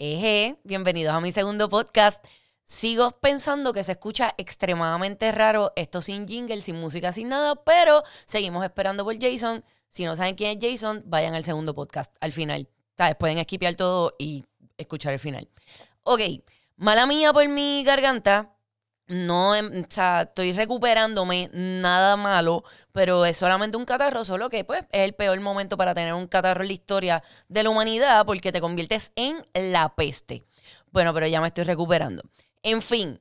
Eje, bienvenidos a mi segundo podcast. Sigo pensando que se escucha extremadamente raro esto sin jingle, sin música, sin nada, pero seguimos esperando por Jason. Si no saben quién es Jason, vayan al segundo podcast, al final. ¿Sabes? Pueden esquipear todo y escuchar el final. Ok, mala mía por mi garganta. No, em, o sea, estoy recuperándome, nada malo, pero es solamente un catarro, solo que pues es el peor momento para tener un catarro en la historia de la humanidad porque te conviertes en la peste. Bueno, pero ya me estoy recuperando. En fin,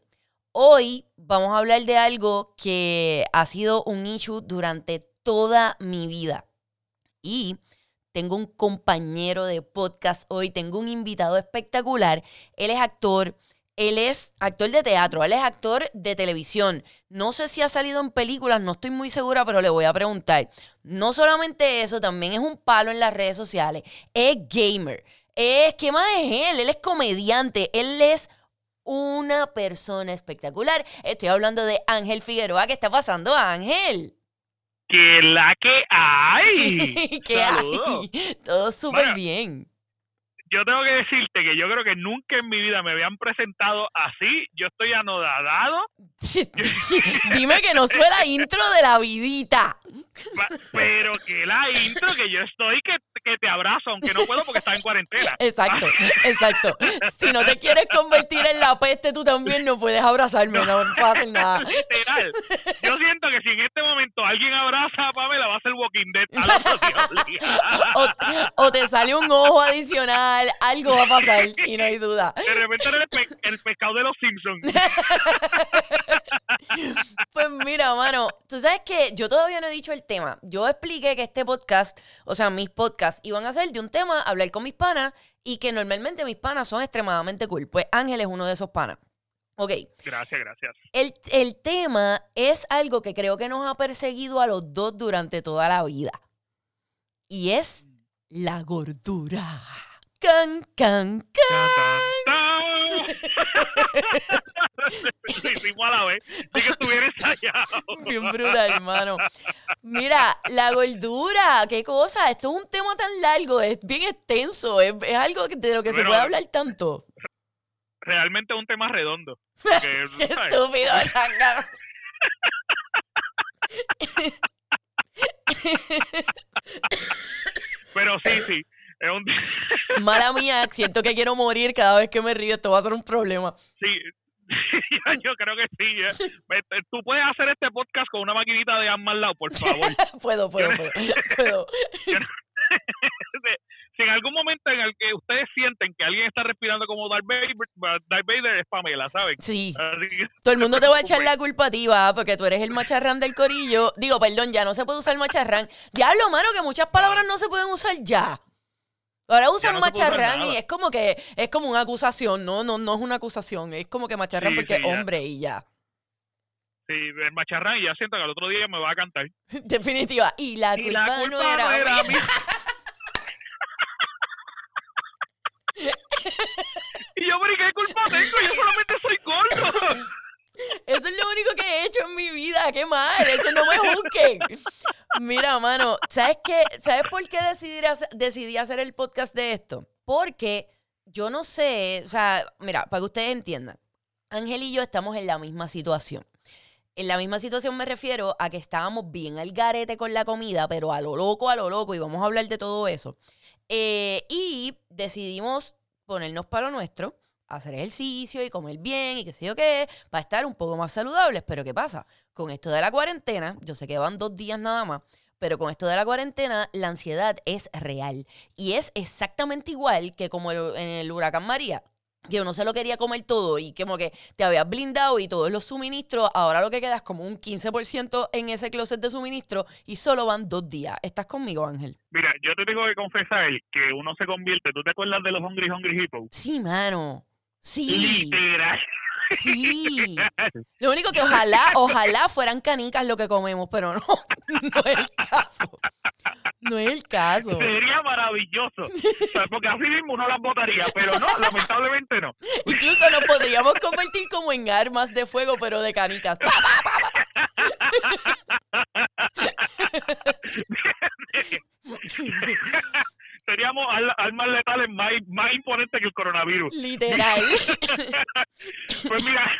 hoy vamos a hablar de algo que ha sido un issue durante toda mi vida. Y tengo un compañero de podcast hoy, tengo un invitado espectacular. Él es actor, él es actor de teatro, él es actor de televisión. No sé si ha salido en películas, no estoy muy segura, pero le voy a preguntar. No solamente eso, también es un palo en las redes sociales. Es gamer. Es, ¿qué más es él? Él es comediante, él es una persona espectacular. Estoy hablando de Ángel Figueroa. ¿Qué está pasando, Ángel? Que la que hay. ¿Qué hay? Todo súper bien yo tengo que decirte que yo creo que nunca en mi vida me habían presentado así. Yo estoy anodadado. Dime que no fue la intro de la vidita. Pero que la intro, que yo estoy que, que te abrazo, aunque no puedo porque estás en cuarentena. Exacto, exacto. Si no te quieres convertir en la peste, tú también no puedes abrazarme, no, no hacer nada. Literal. Yo siento que si en este momento alguien abraza a Pamela, va a ser Walking Dead. o, o te sale un ojo adicional algo va a pasar, si no hay duda. De repente eres el, pescado de los Simpsons. pues mira, mano, tú sabes que yo todavía no he dicho el tema. Yo expliqué que este podcast, o sea, mis podcasts iban a ser de un tema, hablar con mis panas, y que normalmente mis panas son extremadamente cool. Pues Ángel es uno de esos panas. Ok. Gracias, gracias. El, el tema es algo que creo que nos ha perseguido a los dos durante toda la vida. Y es la gordura. Can, can, can. Hicimos a la vez. que estuviera ensayado. Bien brutal, hermano. Mira, la gordura, qué cosa. Esto es un tema tan largo, es bien extenso. Es, algo de lo que se puede hablar tanto. Realmente es un tema redondo. qué estúpido, Pero sí, sí. Mala mía, siento que quiero morir cada vez que me río. Esto va a ser un problema. Sí, yo creo que sí. Este, tú puedes hacer este podcast con una maquinita de arma al lado, por favor. puedo, puedo, puedo. si en algún momento en el que ustedes sienten que alguien está respirando como Darth Vader, Darth Vader es Pamela, ¿saben? Sí. Todo el mundo te va a echar la culpa a ti, va, porque tú eres el macharrán del corillo. Digo, perdón, ya no se puede usar macharrán. Diablo, mano, que muchas palabras no se pueden usar ya. Ahora usan macharrán y es como que es como una acusación, no, no, no es una acusación, es como que macharrán porque es hombre y ya. Sí, el macharrán y ya siento que al otro día me va a cantar. Definitiva. Y la, culpa, no era, mía. y yo, pero ¿qué culpa tengo? Yo solamente soy gordo. Eso es lo único que he hecho en mi vida. Qué mal. Eso no me juzguen. Mira, mano, ¿sabes qué? ¿Sabes por qué decidí hacer, decidí hacer el podcast de esto? Porque yo no sé, o sea, mira, para que ustedes entiendan, Ángel y yo estamos en la misma situación. En la misma situación me refiero a que estábamos bien al garete con la comida, pero a lo loco, a lo loco, y vamos a hablar de todo eso. Eh, y decidimos ponernos para lo nuestro hacer ejercicio y comer bien y qué sé yo qué, para estar un poco más saludables. Pero ¿qué pasa? Con esto de la cuarentena, yo sé que van dos días nada más, pero con esto de la cuarentena, la ansiedad es real. Y es exactamente igual que como en el huracán María que uno se lo quería comer todo y como que te habías blindado y todos los suministros, ahora lo que queda es como un 15% en ese closet de suministro y solo van dos días. ¿Estás conmigo, Ángel? Mira, yo te tengo que confesar que uno se convierte, ¿tú te acuerdas de los Hungry Hungry Hippo? Sí, mano. Sí. Literal. Sí. Lo único que ojalá, ojalá fueran canicas lo que comemos, pero no, no es el caso. No es el caso. Sería maravilloso. porque así mismo uno las botaría, pero no, lamentablemente no. Incluso nos podríamos convertir como en armas de fuego, pero de canicas. Seríamos armas letales más, más imponentes que el coronavirus. Literal. pues mira,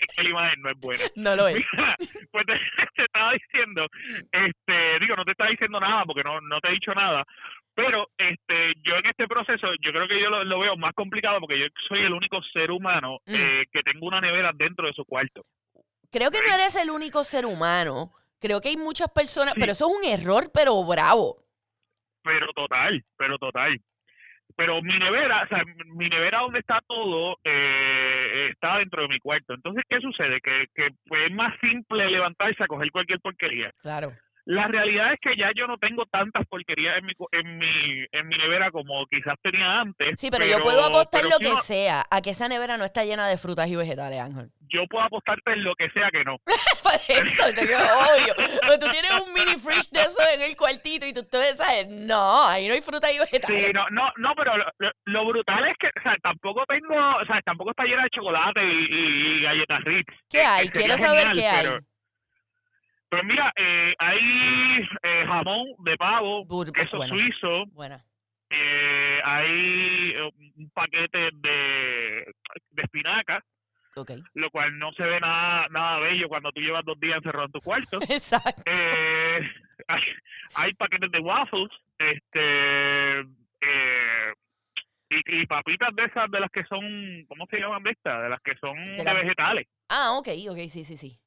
es que la imagen no es buena. no lo es. Mira, pues te, te estaba diciendo, este, digo, no te estaba diciendo nada porque no, no te he dicho nada, pero este, yo en este proceso, yo creo que yo lo, lo veo más complicado porque yo soy el único ser humano Mm. eh, que tengo una nevera dentro de su cuarto. Creo que no eres el único ser humano. Creo que hay muchas personas, Sí. pero eso es un error, pero bravo. Pero total, pero total. Pero mi nevera, o sea, mi nevera donde está todo, eh, está dentro de mi cuarto. Entonces, ¿qué sucede? Que, que pues, es más simple levantarse a coger cualquier porquería. Claro. La realidad es que ya yo no tengo tantas porquerías en mi, en mi, en mi nevera como quizás tenía antes. Sí, pero, yo puedo apostar lo si que sea a que esa nevera no está llena de frutas y vegetales, Ángel. Yo puedo apostarte en lo que sea que no. Por eso, yo digo, obvio. Pero tú tienes un mini fridge de eso en el cuartito y tú, tú sabes, no, ahí no hay frutas y vegetales. Sí, no, no, no, pero lo, brutal es que, o sea, tampoco tengo, o sea, tampoco está llena de chocolate y, galletas Ritz. ¿Qué que hay? Quiero saber genial, qué hay. pero- Pues mira, eh, hay eh, jamón de pavo, Bur- queso suizo, Buena. eh, hay eh, un paquete de, de espinaca, lo cual no se ve nada, nada bello cuando tú llevas dos días encerrado en tu cuarto. Exacto. Eh, hay, hay paquetes de waffles, este, eh, y, y papitas de esas, de las que son, ¿cómo se llaman de estas? De las que son De vegetales. Ah, ok, ok, sí, sí, sí.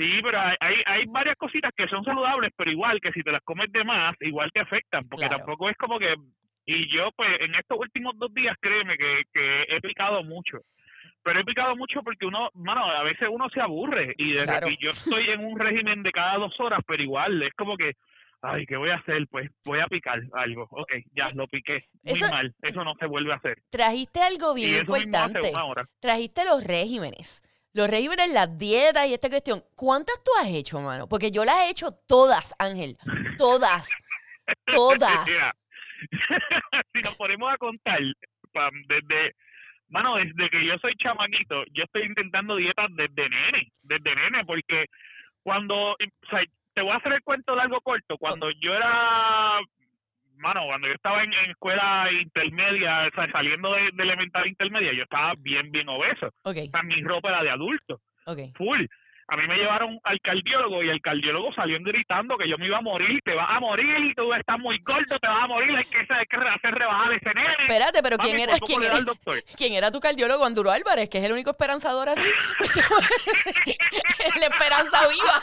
Sí, pero hay, hay, hay varias cositas que son saludables, pero igual que si te las comes de más, igual te afectan, porque Claro. tampoco es como que... Y yo, pues, en estos últimos dos días, créeme que, que he picado mucho. Pero he picado mucho porque uno, mano, a veces uno se aburre y, desde Claro. que yo estoy en un régimen de cada dos horas, pero igual es como que, ay, ¿qué voy a hacer? Pues voy a picar algo. Ok, ya, lo piqué. Muy Eso- mal. Eso no se vuelve a hacer. Trajiste algo bien importante. Trajiste los regímenes. Los regímenes, las dietas y esta cuestión. ¿Cuántas tú has hecho, mano? Porque yo las he hecho todas, Ángel. Todas. Todas. Mira, si nos ponemos a contar, pam, desde, mano, desde que yo soy chamaquito, yo estoy intentando dietas desde nene, desde nene, porque cuando, o sea, te voy a hacer el cuento largo corto, cuando yo era, mano, cuando yo estaba en, en escuela intermedia, o sea, saliendo de, de elemental intermedia, yo estaba bien, bien obeso, Ok, o sea, mi ropa era de adulto full. A mí me llevaron al cardiólogo y el cardiólogo salió gritando que yo me iba a morir, te vas a morir, tú estás muy gordo, te vas a morir, hay que, hay que hacer rebajar ese nene. Espérate, pero ¿quién Mami, era, quién era, quién era tu cardiólogo, Anduro Álvarez, que es el único esperanzador así? la esperanza viva.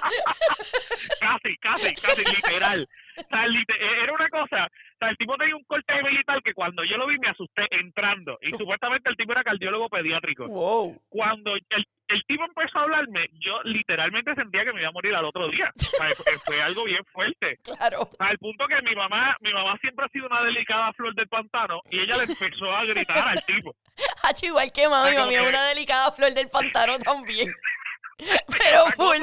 Casi, casi, casi, literal. O sea, lite- e, era una cosa, o sea, el tipo tenía un corte militar que cuando yo lo vi me asusté entrando. Y supuestamente el tipo era cardiólogo pediátrico. Wow. Cuando el, el tipo empezó a hablarme, yo literalmente sentía que me iba a morir al otro día. O sea, fue- fue algo bien fuerte. Claro. al punto que mi mamá mi mamá siempre ha sido una delicada flor del pantano y ella le empezó a gritar al tipo Hacho, igual que mami, mami es que- una delicada flor del pantano también. Pero full.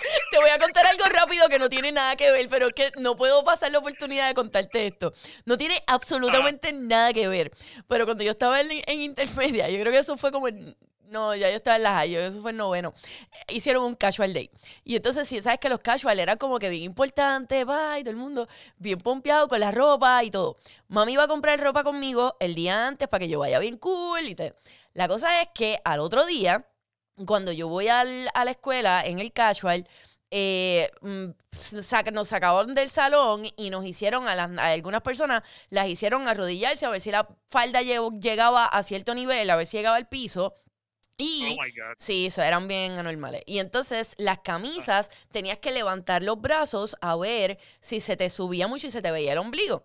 Te voy a contar algo rápido que no tiene nada que ver, pero es que no puedo pasar la oportunidad de contarte esto. No tiene absolutamente nada que ver. Pero cuando yo estaba en, en intermedia, yo creo que eso fue como en- No, ya yo estaba en la high, yo- eso fue en noveno. eh, Hicieron un casual day. Y entonces, sí, sabes que los casual eran como que bien importantes, va, y todo el mundo bien pompeado con la ropa y todo. Mami iba a comprar ropa conmigo el día antes para que yo vaya bien cool y te... La cosa es que al otro día, cuando yo voy al- a la escuela en el casual, eh, mm, nos sacaron del salón y nos hicieron, a, las- a algunas personas las hicieron arrodillarse a ver si la falda lle- llegaba a cierto nivel, a ver si llegaba al piso. Y oh my god Sí, eso eran bien anormales. Y entonces las camisas tenías que levantar los brazos a ver si se te subía mucho y se te veía el ombligo.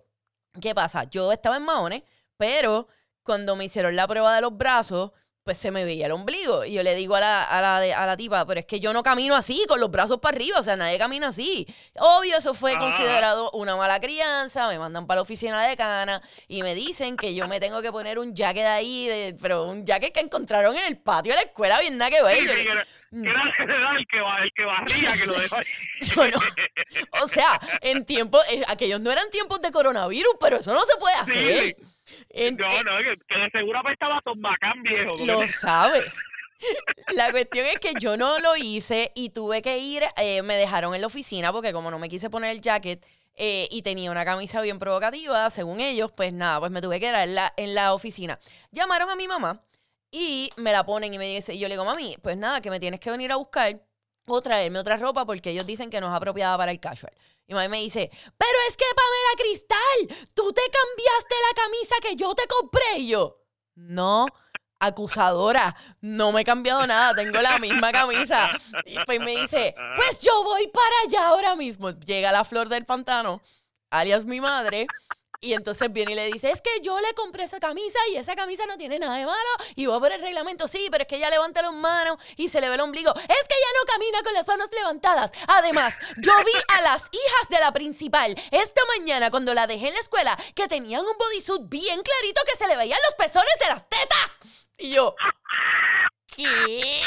¿Qué pasa? Yo estaba en maones, pero cuando me hicieron la prueba de los brazos, pues se me veía el ombligo. Y yo le digo a la, a la, de- a la tipa, pero es que yo no camino así, con los brazos para arriba, o sea, nadie camina así. Obvio, eso fue Ah. considerado una mala crianza, me mandan para la oficina de cana y me dicen que yo me tengo que poner un jacket ahí, de- pero un jacket que encontraron en el patio de la escuela, bien nada que ver. Sí, sí, que era, que era- el que el que barría que lo dejó ahí. Yo no. O sea, en tiempos, eh, aquellos no eran tiempos de coronavirus, pero eso no se puede hacer. En- no no que, de seguro apestaba a Tombacán viejo porque- Lo sabes. La cuestión es que yo no lo hice y tuve que ir, eh, me dejaron en la oficina porque como no me quise poner el jacket, eh, y tenía una camisa bien provocativa, según ellos, pues nada, pues me tuve que quedar en la, en la oficina. Llamaron a mi mamá y me la ponen y me dice, y yo le digo, mami, pues nada, que me tienes que venir a buscar o traerme otra ropa porque ellos dicen que no es apropiada para el casual. Y mami me dice, pero es que Pamela Cristal, tú te cambiaste la que yo te compré. Y yo, no, acusadora, no me he cambiado nada, tengo la misma camisa. Y pues me dice, pues yo voy para allá ahora mismo. Llega la flor del pantano, alias mi madre, y entonces viene y le dice, es que yo le compré esa camisa y esa camisa no tiene nada de malo. Y voy por el reglamento, sí, pero es que ella levanta las manos y se le ve el ombligo. Es que ella no camina con las manos levantadas. Además, yo vi a las hijas de la principal esta mañana cuando la dejé en la escuela que tenían un bodysuit bien clarito que se le veían los pezones de las tetas. Y yo, ¿qué?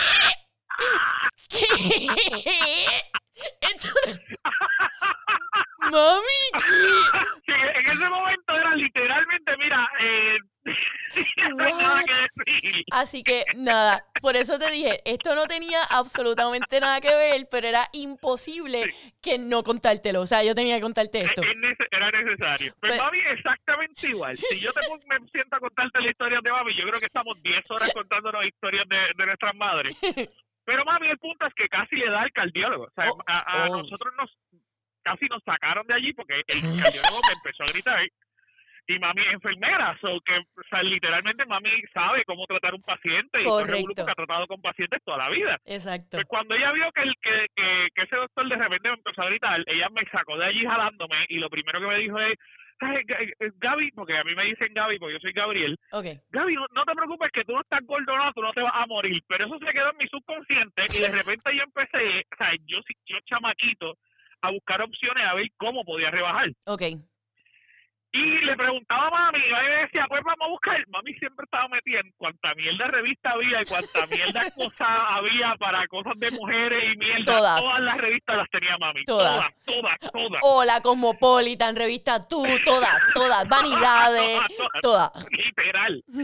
¿Qué? Entonces, mami. Sí, en ese momento era literalmente, mira, eh, nada que decir. Así que nada, por eso te dije, esto no tenía absolutamente nada que ver, pero era imposible que no contártelo. O sea, yo tenía que contarte esto. Es nece- Era necesario. Pero Pues- mami, exactamente igual. Si yo te me siento a contarte la historia de mami, yo creo que estamos 10 horas contándonos historias de, de nuestras madres. Pero mami, el punto es que casi le da al cardiólogo. O sea, Oh, a, a oh. nosotros nos casi nos sacaron de allí porque el cardiólogo me empezó a gritar y mami es enfermera, so que o sea, literalmente mami sabe cómo tratar un paciente y corre un Correcto. grupo que ha tratado con pacientes toda la vida. Exacto. Pues cuando ella vio que, el, que, que, que ese doctor de repente me empezó a gritar, ella me sacó de allí jalándome y lo primero que me dijo es, "Ay, G- eh, Gaby, porque a mí me dicen Gaby porque yo soy Gabriel, Ok. Gaby, no, te preocupes que tú no estás gordo, no, tú no te vas a morir, pero eso se quedó en mi subconsciente y de repente yo empecé, o sea, yo, yo chamaquito, a buscar opciones a ver cómo podía rebajar. Ok. Y le preguntaba a mami, y mami me decía, pues vamos a buscar. Mami siempre estaba metida en cuanta mierda revista había y cuanta mierda de cosas había para cosas de mujeres y mierda. Todas. las revistas las tenía mami. Todas. Todas, todas, todas. Hola, Cosmopolitan, revista Tú, todas, todas, vanidades, Todas, todas. Literal.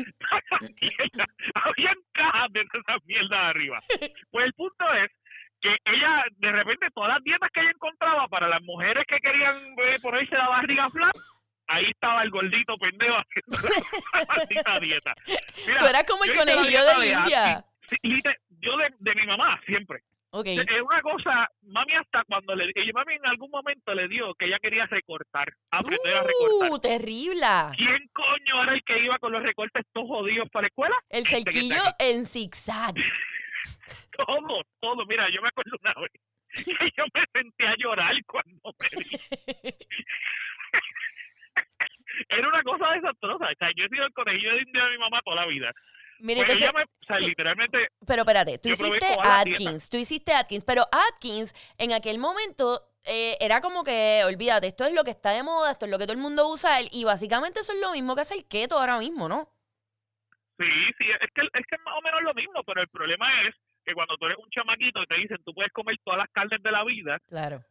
Habían cajas de esas mierdas arriba. Pues el punto es que ella, de repente, todas las dietas que ella encontraba para las mujeres que querían eh, ponerse la barriga flat, ahí estaba el gordito pendejo haciendo la dieta. Mira, Tú eras como el conejillo de de India. Sí, yo de, de mi mamá, siempre. Ok. Es una cosa, mami hasta cuando le... Mami en algún momento le dio que ella quería recortar, aprender a recortar. Uh, terrible. ¿Quién coño era el que iba con los recortes todos jodidos para la escuela? El Este cerquillo en zigzag. Todo, todo. Mira, yo me acuerdo una vez que yo me senté a llorar cuando me vi. Era una cosa desastrosa. O sea, yo he sido el conejillo de India de mi mamá toda la vida. Mira, Pues entonces, me, o sea, literalmente, pero espérate, tú hiciste Atkins, tú hiciste Atkins, pero Atkins en aquel momento eh, era como que, olvídate, esto es lo que está de moda, esto es lo que todo el mundo usa, y básicamente eso es lo mismo que hace el keto ahora mismo, ¿no? sí, sí, es que, es que es más o menos lo mismo, pero el problema es que cuando tú eres un chamaquito y te dicen tú puedes comer todas las carnes de la vida, Claro.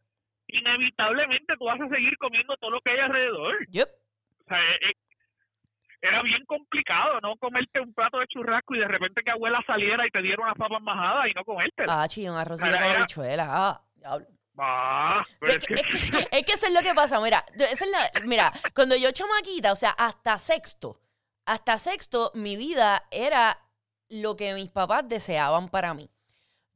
inevitablemente tú vas a seguir comiendo todo lo que hay alrededor. Yup. O sea, eh, eh, era bien complicado no comerte un plato de churrasco y de repente que abuela saliera y te diera unas papas majadas y no comértela. Ah, chi, un arrocito con habichuelas. Ah, diablo. Ah, pero Es que, es que- es que eso es lo que pasa, mira, eso es la- mira, cuando yo chamaquita, o sea, hasta sexto, hasta sexto, mi vida era lo que mis papás deseaban para mí.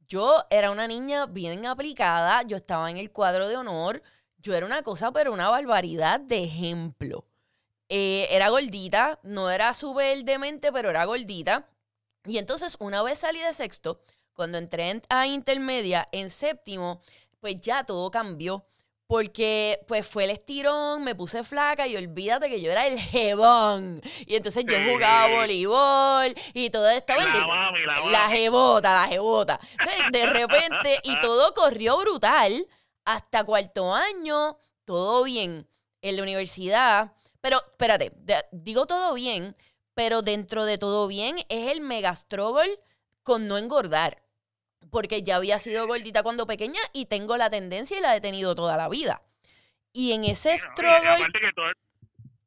Yo era una niña bien aplicada, yo estaba en el cuadro de honor, yo era una cosa, pero una barbaridad de ejemplo. Eh, era gordita, no era súper demente, pero era gordita. Y entonces, una vez salí de sexto, cuando entré en- a intermedia, en séptimo, pues ya todo cambió. Porque pues fue el estirón, me puse flaca y olvídate que yo era el jebón. Y entonces yo jugaba voleibol y todo estaba la mami, la mami. la jebota, la jebota. Entonces, De repente, y todo corrió brutal hasta cuarto año, todo bien. En la universidad, pero espérate, de- digo todo bien, pero dentro de todo bien es el mega struggle con no engordar. Porque ya había sido gordita cuando pequeña y tengo la tendencia y la he tenido toda la vida. Y en ese No, y struggle, aparte que todo,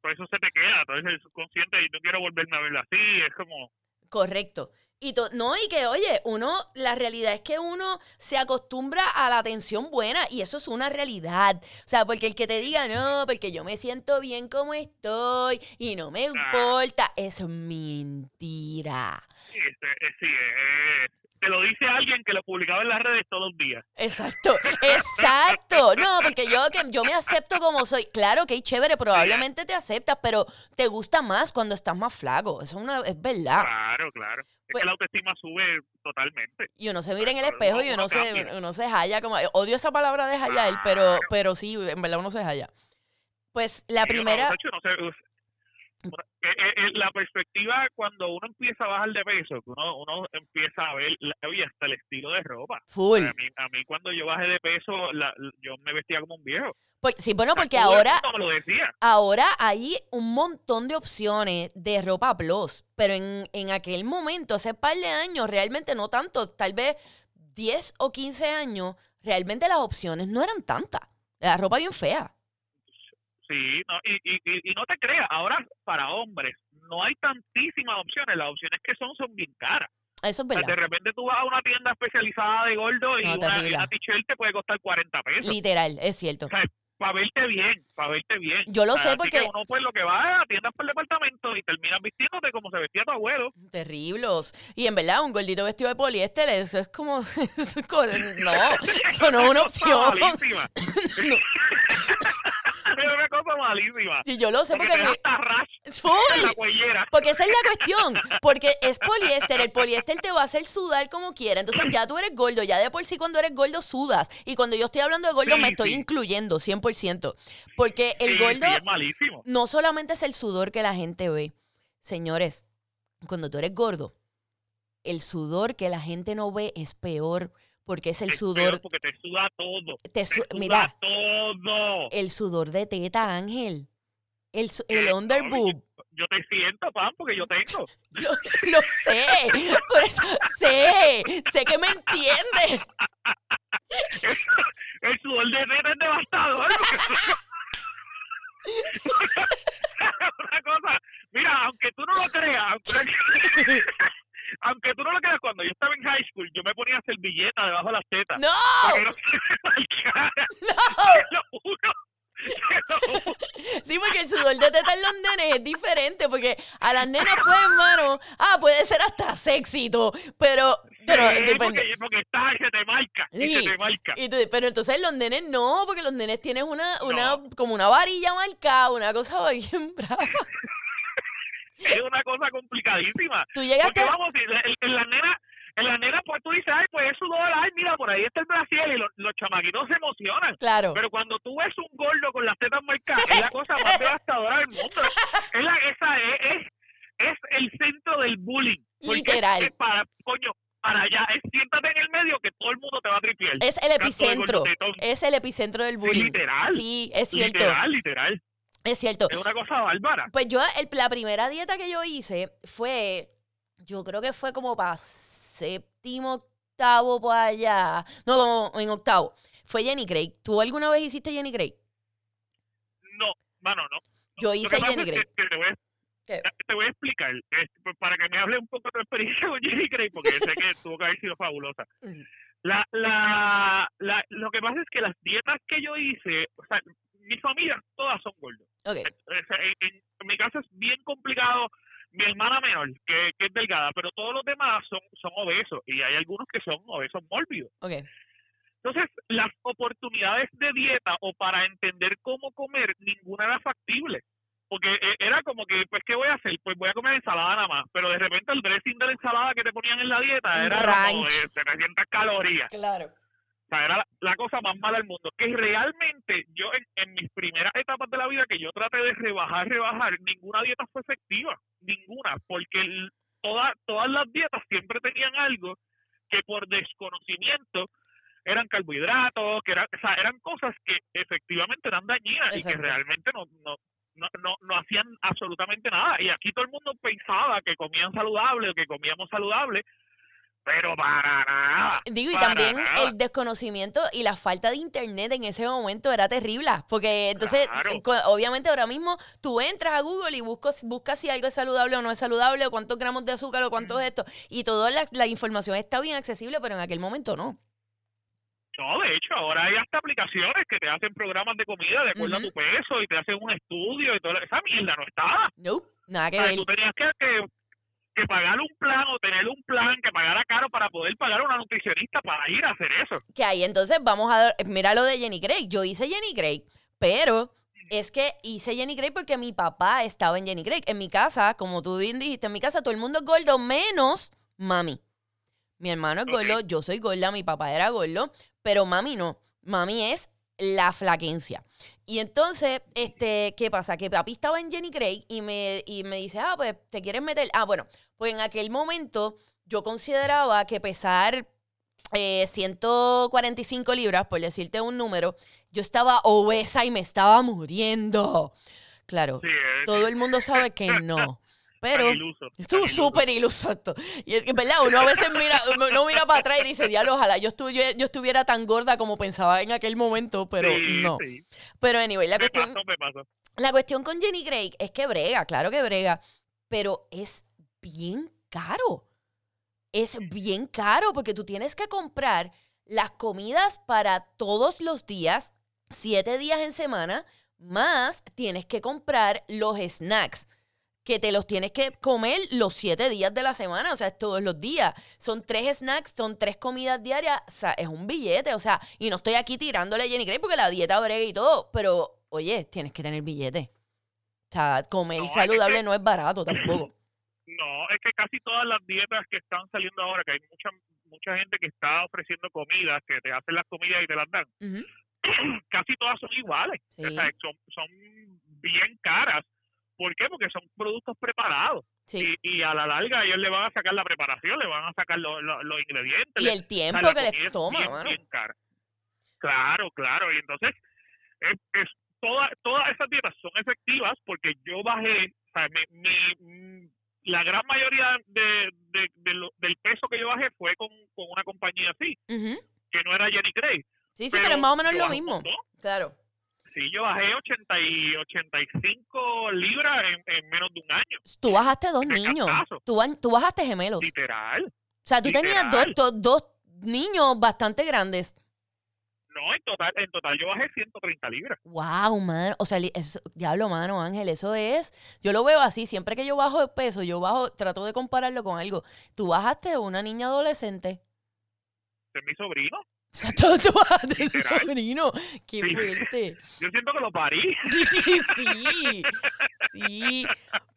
todo eso se te queda, todo eso es subconsciente y no quiero volverme a verlo así, es como... correcto. Y to- no, y que, oye, uno, la realidad es que uno se acostumbra a la atención buena y eso es una realidad. O sea, porque el que te diga, no, porque yo me siento bien como estoy y no me importa, eso es mentira. Sí, este, eh, sí, eh, te lo dice alguien que lo publicaba en las redes todos los días. Exacto, exacto. No, porque yo que yo me acepto como soy. Claro que es chévere, probablemente te aceptas, pero te gusta más cuando estás más flaco. Eso es, una, es verdad. Claro, claro. Es Pues- que la autoestima sube totalmente. Y uno se mira en el espejo y uno uno se, uno se halla como. Odio esa palabra de hallar, pero, Claro. pero sí, en verdad uno se halla. Pues la primera. hecho, la perspectiva cuando uno empieza a bajar de peso, que uno, uno empieza a ver, la- oye, hasta el estilo de ropa. Full. A mí, a mí cuando yo bajé de peso, la- yo me vestía como un viejo. Pues, sí, bueno, porque ahora, mundo me lo decía. ahora hay un montón de opciones de ropa plus, pero en, en aquel momento, hace par de años, realmente no tanto, tal vez 10 o 15 años, realmente las opciones no eran tantas. La ropa bien fea. Sí, no, y, y, y, y no te creas, ahora para hombres no hay tantísimas opciones, las opciones que son son bien caras. Eso es O sea, de verdad. repente tú vas a una tienda especializada de gordo y No, una, y terrible. una t-shirt te puede costar 40 pesos. Literal, es cierto. O sea, para verte bien, para verte bien. Yo lo O sea, sé porque- que uno pues lo que va a tiendas por departamento y terminas vistiéndote como se vestía tu abuelo. Terribles. Y en verdad, un gordito vestido de poliéster, eso es como. eso es como- no, eso no es una opción. No. Cosa malísima. Sí, yo lo sé Porque porque. me- ¡Full! la cuellera. Porque esa es la cuestión. Porque es poliéster. El poliéster te va a hacer sudar como quiera. Entonces ya tú eres gordo. Ya de por sí cuando eres gordo sudas. Y cuando yo estoy hablando de gordo Sí, me estoy sí. incluyendo 100%. Porque el Sí, gordo es malísimo. no solamente es el sudor que la gente ve. Señores, cuando tú eres gordo, el sudor que la gente no ve es peor. Porque es el Es sudor. porque te suda todo. Te Te su- suda mira, todo. el sudor de teta, Ángel. El, Eh, el no. Yo te siento, pan, porque yo tengo. Lo, lo sé. Por eso sé. Sé que me entiendes. El sudor de neta es devastador. Una cosa, mira, aunque tú no lo creas, aunque, aunque tú no lo creas, cuando yo estaba en high school, yo me ponía servilleta debajo de las tetas. ¡No! Para que no se juro. Sí, porque el sudor de teta en los nenes es diferente. Porque a las nenas, pues, hermano, ah, puede ser hasta todo, Pero, pero Sí, depende. porque, porque está y se te marca. Y se te marca. Y tú- pero entonces los nenes no, porque los nenes tienen una, una, No. como una varilla marcada, una cosa bien brava. Es una cosa complicadísima. Tú llegaste. Porque vamos, en, la nena, en la nena, pues tú dices, ay, pues es sudor, ay, mira, por ahí está el brasier y los, los chamaquitos se emocionan. Claro. Pero cuando tú ves un gordo con las tetas marcadas, es la cosa más devastadora del mundo. Es la, esa es, es, es el centro del bullying. Literal. Es para, coño, para allá, es siéntate en el medio que todo el mundo te va a tripear. Es el epicentro. Es el epicentro del bullying. Literal. Sí, es cierto. Literal, literal. Es cierto. Es una cosa bárbara. Pues yo, el- la primera dieta que yo hice fue, yo creo que fue como para séptimo, octavo, por allá. No, no, en octavo. Fue Jenny Craig. ¿Tú alguna vez hiciste Jenny Craig? No, mano, no. Yo hice Jenny que- Craig. que te voy a te voy a explicar, este, pues, para que me hable un poco de tu experiencia con Jenny Craig, porque sé que tuvo que haber sido fabulosa. La, la, la, lo que pasa es que las dietas que yo hice, o sea, mi familia todas son gordos. Ok, O sea, en, mi caso es bien complicado. Mi hermana menor, que, que es delgada, pero todos los demás son, son obesos y hay algunos que son obesos mórbidos. Entonces, las oportunidades de dieta o para entender cómo comer, ninguna era factible. Porque eh, era como que, pues, ¿qué voy a hacer? Pues voy a comer ensalada nada más. Pero de repente el dressing de la ensalada que te ponían en la dieta era como de ranch. 700 calorías. Claro. Sea, era la, la cosa más mala del mundo. Que realmente yo en, en mis primeras etapas de la vida que yo traté de rebajar, rebajar, ninguna dieta fue efectiva. Ninguna. Porque el- toda, todas las dietas siempre tenían algo que por desconocimiento eran carbohidratos, que eran, o sea, eran cosas que efectivamente eran dañinas y que realmente no, no, no, no, no hacían absolutamente nada. Y aquí todo el mundo pensaba que comían saludable o que comíamos saludable, Pero para nada. Digo, y también nada. el desconocimiento y la falta de internet en ese momento era terrible. Porque entonces, Claro. obviamente ahora mismo tú entras a Google y buscas, buscas si algo es saludable o no es saludable, o cuántos gramos de azúcar o cuántos de esto. Y toda la, la información está bien accesible, pero en aquel momento no. No, de hecho, ahora hay hasta aplicaciones que te hacen programas de comida de acuerdo a tu peso y te hacen un estudio y todo. Esa mierda no estaba. Nope, nada que O sea, ver. tú tenías que, que, que pagar un plan o tener un plan que pagara caro para poder pagar a una nutricionista para ir a hacer eso. Que ahí entonces vamos a mira lo de Jenny Craig. Yo hice Jenny Craig, pero es que hice Jenny Craig porque mi papá estaba en Jenny Craig. En mi casa, como tú bien dijiste, en mi casa todo el mundo es gordo, menos mami. Mi hermano es gordo, yo soy gorda, mi papá era gordo, pero mami no. Mami es la flaquencia. Y entonces, este, ¿qué pasa? Que papi estaba en Jenny Craig y me, y me dice, ah, pues, ¿te quieres meter? Ah, bueno, pues en aquel momento yo consideraba que pesar eh, 145 libras, por decirte un número, yo estaba obesa y me estaba muriendo. Claro, Sí, todo el mundo sabe que no. Pero iluso, estuvo súper iluso esto. Y es que, ¿verdad? Uno a veces mira, uno mira para atrás y dice, diablo, ojalá yo estuviera, yo estuviera tan gorda como pensaba en aquel momento, pero Sí, no. sí. Pero anyway, la Me cuestión, me la cuestión con Jenny Craig es que brega, claro que brega, pero es bien caro. Es bien caro porque tú tienes que comprar las comidas para todos los días, siete días en semana, más tienes que comprar los snacks que te los tienes que comer los siete días de la semana, o sea, es todos los días. Son tres snacks, son tres comidas diarias, o sea, es un billete, o sea, y no estoy aquí tirándole a Jenny Craig porque la dieta brega y todo, pero oye, tienes que tener billete. O sea, comer No, es saludable que- no es barato tampoco. No, es que casi todas las dietas que están saliendo ahora, que hay mucha mucha gente que está ofreciendo comidas, que te hacen las comidas y te las dan, casi todas son iguales. Sí. O sea, son, son bien caras. ¿Por qué? Porque son productos preparados. Sí. Y, y a la larga ellos le van a sacar la preparación, le van a sacar lo- lo- los ingredientes. Y el o sea, tiempo que les es toma, bien, bien. Claro, claro. Y entonces, es, es toda, todas esas dietas son efectivas porque yo bajé, o sea, mi, mi- la gran mayoría de, de- de lo- del peso que yo bajé fue con, con una compañía así, que no era Jenny Craig. Sí, sí, pero, es más o menos lo mismo. Claro. Sí, yo bajé 80 y 85 libras en, en menos de un año, Tú bajaste dos niños. Tú, tú bajaste gemelos. literal. O sea, tú tenías dos, dos, dos niños bastante grandes. No, en total, en total yo bajé 130 libras. Wow, mano. O sea, eso- diablo, mano, Ángel, eso es. Yo lo veo así. Siempre que yo bajo de peso, yo bajo, trato de compararlo con algo. Tú bajaste una niña adolescente. Es mi sobrino. O sea, de Literal. sobrino. Qué Sí. fuerte. Yo siento que lo parí. sí. Sí.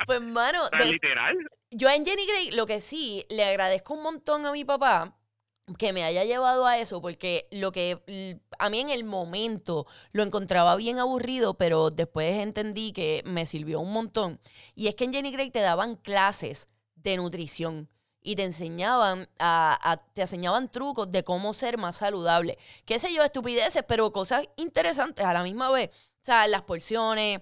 Pues, mano, de- literal. yo en Jenny Gray lo que sí le agradezco un montón a mi papá que me haya llevado a eso, porque lo que a mí en el momento lo encontraba bien aburrido, pero después entendí que me sirvió un montón. Y es que en Jenny Gray te daban clases de nutrición y te enseñaban a, a- te enseñaban trucos de cómo ser más saludable. Qué sé yo, estupideces, pero cosas interesantes a la misma vez. O sea, las porciones,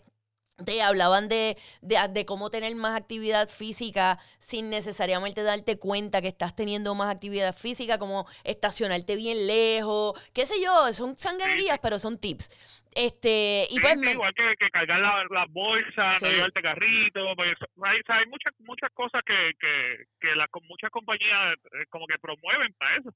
te hablaban de, de, de cómo tener más actividad física sin necesariamente darte cuenta que estás teniendo más actividad física, como estacionarte bien lejos, qué sé yo, son sanganerías, pero son tips. Este, y Sí, pues sí, me- igual que, que cargar la- las bolsas, Sí. no llevarte carrito, pues, hay, hay muchas muchas cosas que, que, que las muchas compañías eh, como que promueven para eso.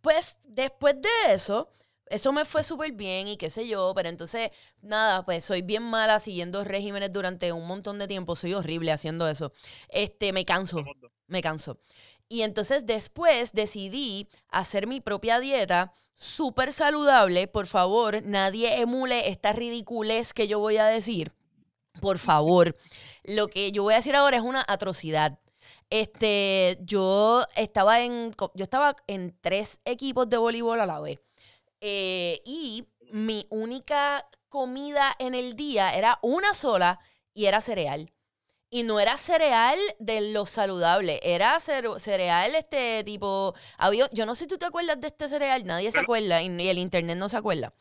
Pues después de eso, eso me fue súper bien y qué sé yo, pero entonces, nada, pues soy bien mala siguiendo regímenes durante un montón de tiempo, soy horrible haciendo eso. Este, me canso, me canso. Y entonces después decidí hacer mi propia dieta súper saludable. Por favor, nadie emule esta ridiculez que yo voy a decir. Por favor. Lo que yo voy a decir ahora es una atrocidad. Este, yo estaba en, yo estaba en tres equipos de voleibol a la vez. Eh, y mi única comida en el día era una sola y era cereal. Y no era cereal de lo saludable, era cere- cereal este tipo, había, yo no sé si tú te acuerdas de este cereal, nadie se acuerda y el internet no se acuerda,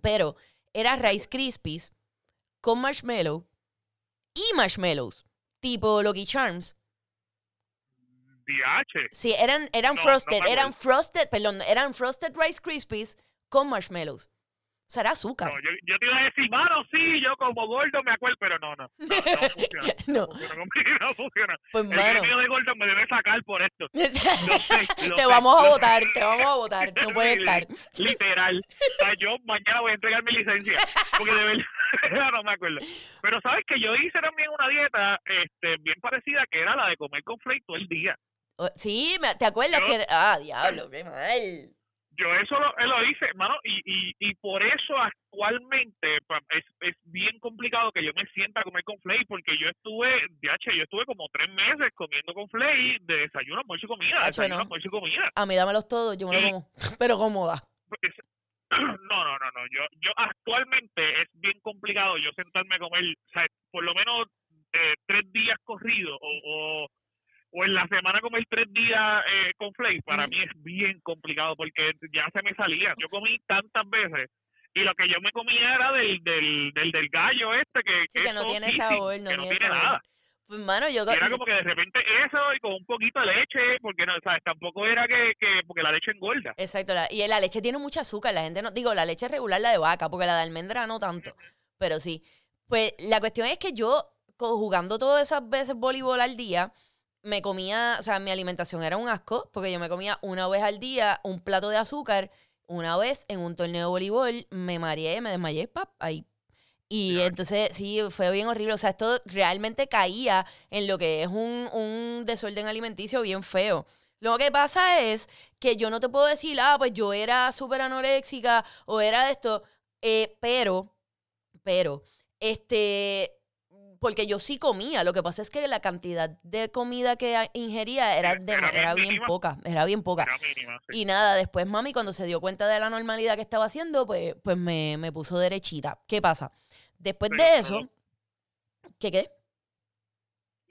pero era Rice Krispies con marshmallow y marshmallows, tipo Lucky Charms. DH. Sí, eran, eran No, frosted, eran frosted, perdón, eran frosted Rice Krispies con marshmallows. Era azúcar. No, yo, yo te iba a decir, mano, sí, yo como gordo me acuerdo, pero no, no. No, no funciona. No. funciona conmigo, no funciona. Pues, El mano. gremio de gordo me debe sacar por esto. Lo sé, lo te sé, vamos a votar, te vamos a votar. No puedes estar. Literal. O sea, yo mañana voy a entregar mi licencia. Porque de verdad no me acuerdo. Pero sabes que yo hice también una dieta este, bien parecida que era la de comer con flake todo el día. Sí, ¿te acuerdas Yo- que... Ah, diablo, qué mal. Yo eso lo, eh, lo hice, hermano, y, y, y por eso actualmente es, es bien complicado que yo me sienta a comer con flake porque yo estuve, DH, yo estuve como tres meses comiendo con flake de desayuno, almuerzo y comida, desayuno, no. almuerzo y comida. A mí dámelos todos, yo me lo como. Pero cómoda. No, no, no, no. Yo, yo actualmente es bien complicado yo sentarme a comer, o sea, por lo menos eh, tres días corridos o, o, o en la semana comer tres días eh, con flake, para mí es bien complicado porque ya se me salía. Yo comí tantas veces y lo que yo me comía era del, del, del, del gallo este que, Sí, que es no tiene sabor, no que no tiene sabor. nada. Pues, mano, yo... Era como que de repente eso y con un poquito de leche, porque no, sabes, tampoco era que, que porque la leche engorda. Exacto, la- y la leche tiene mucha azúcar, la gente no, digo, la leche regular, la de vaca, porque la de almendra no tanto, pero sí. Pues la cuestión es que yo, jugando todas esas veces voleibol al día, me comía, o sea, mi alimentación era un asco, porque yo me comía una vez al día un plato de azúcar, una vez en un torneo de voleibol, me mareé, me desmayé, pap, ahí. Y entonces, sí, fue bien horrible. O sea, esto realmente caía en lo que es un, un desorden alimenticio bien feo. Lo que pasa es que yo no te puedo decir, ah, pues yo era súper anoréxica o era esto, eh, pero, pero, este, porque yo sí comía. Lo que pasa es que la cantidad de comida que ingería era, de- era era bien mínima. poca, era bien poca. Era mínima, sí. Y nada, después mami cuando se dio cuenta de la normalidad que estaba haciendo, pues, pues me, me puso derechita. ¿Qué pasa? Después de eso. ¿qué qué?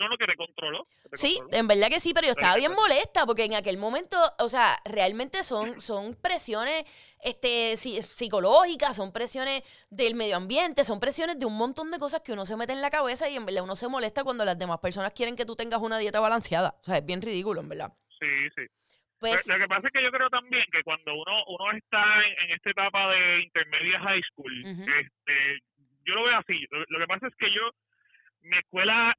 No, no, que te controló. que te Sí, controló. en verdad que sí, pero yo estaba bien molesta porque en aquel momento, o sea, realmente son, son presiones este, si- psicológicas, son presiones del medio ambiente, son presiones de un montón de cosas que uno se mete en la cabeza y en verdad uno se molesta cuando las demás personas quieren que tú tengas una dieta balanceada. O sea, es bien ridículo, en verdad. Sí, sí. Pues, Lo que pasa es que yo creo también que cuando uno uno está en, en esta etapa de intermedia high school, este, yo lo veo así. Lo, lo que pasa es que yo, mi escuela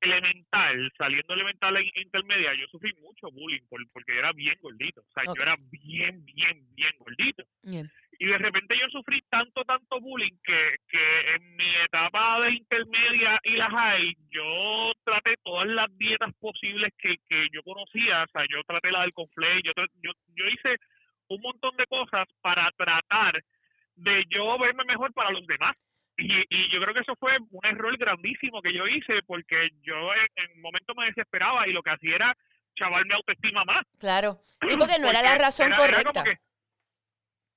elemental, saliendo elemental en intermedia, yo sufrí mucho bullying por, porque yo era bien gordito. O sea, yo era bien, bien, bien gordito. bien. Y de repente yo sufrí tanto, tanto bullying que, que en mi etapa de intermedia y la high, yo traté todas las dietas posibles que, que yo conocía. O sea, yo traté la del conflay, yo, yo, yo hice un montón de cosas para tratar de yo verme mejor para los demás. Y, y yo creo que eso fue un error grandísimo que yo hice porque yo en, en un momento me desesperaba y lo que hacía era chaval mi autoestima más. Claro. Y porque no era la razón era- correcta.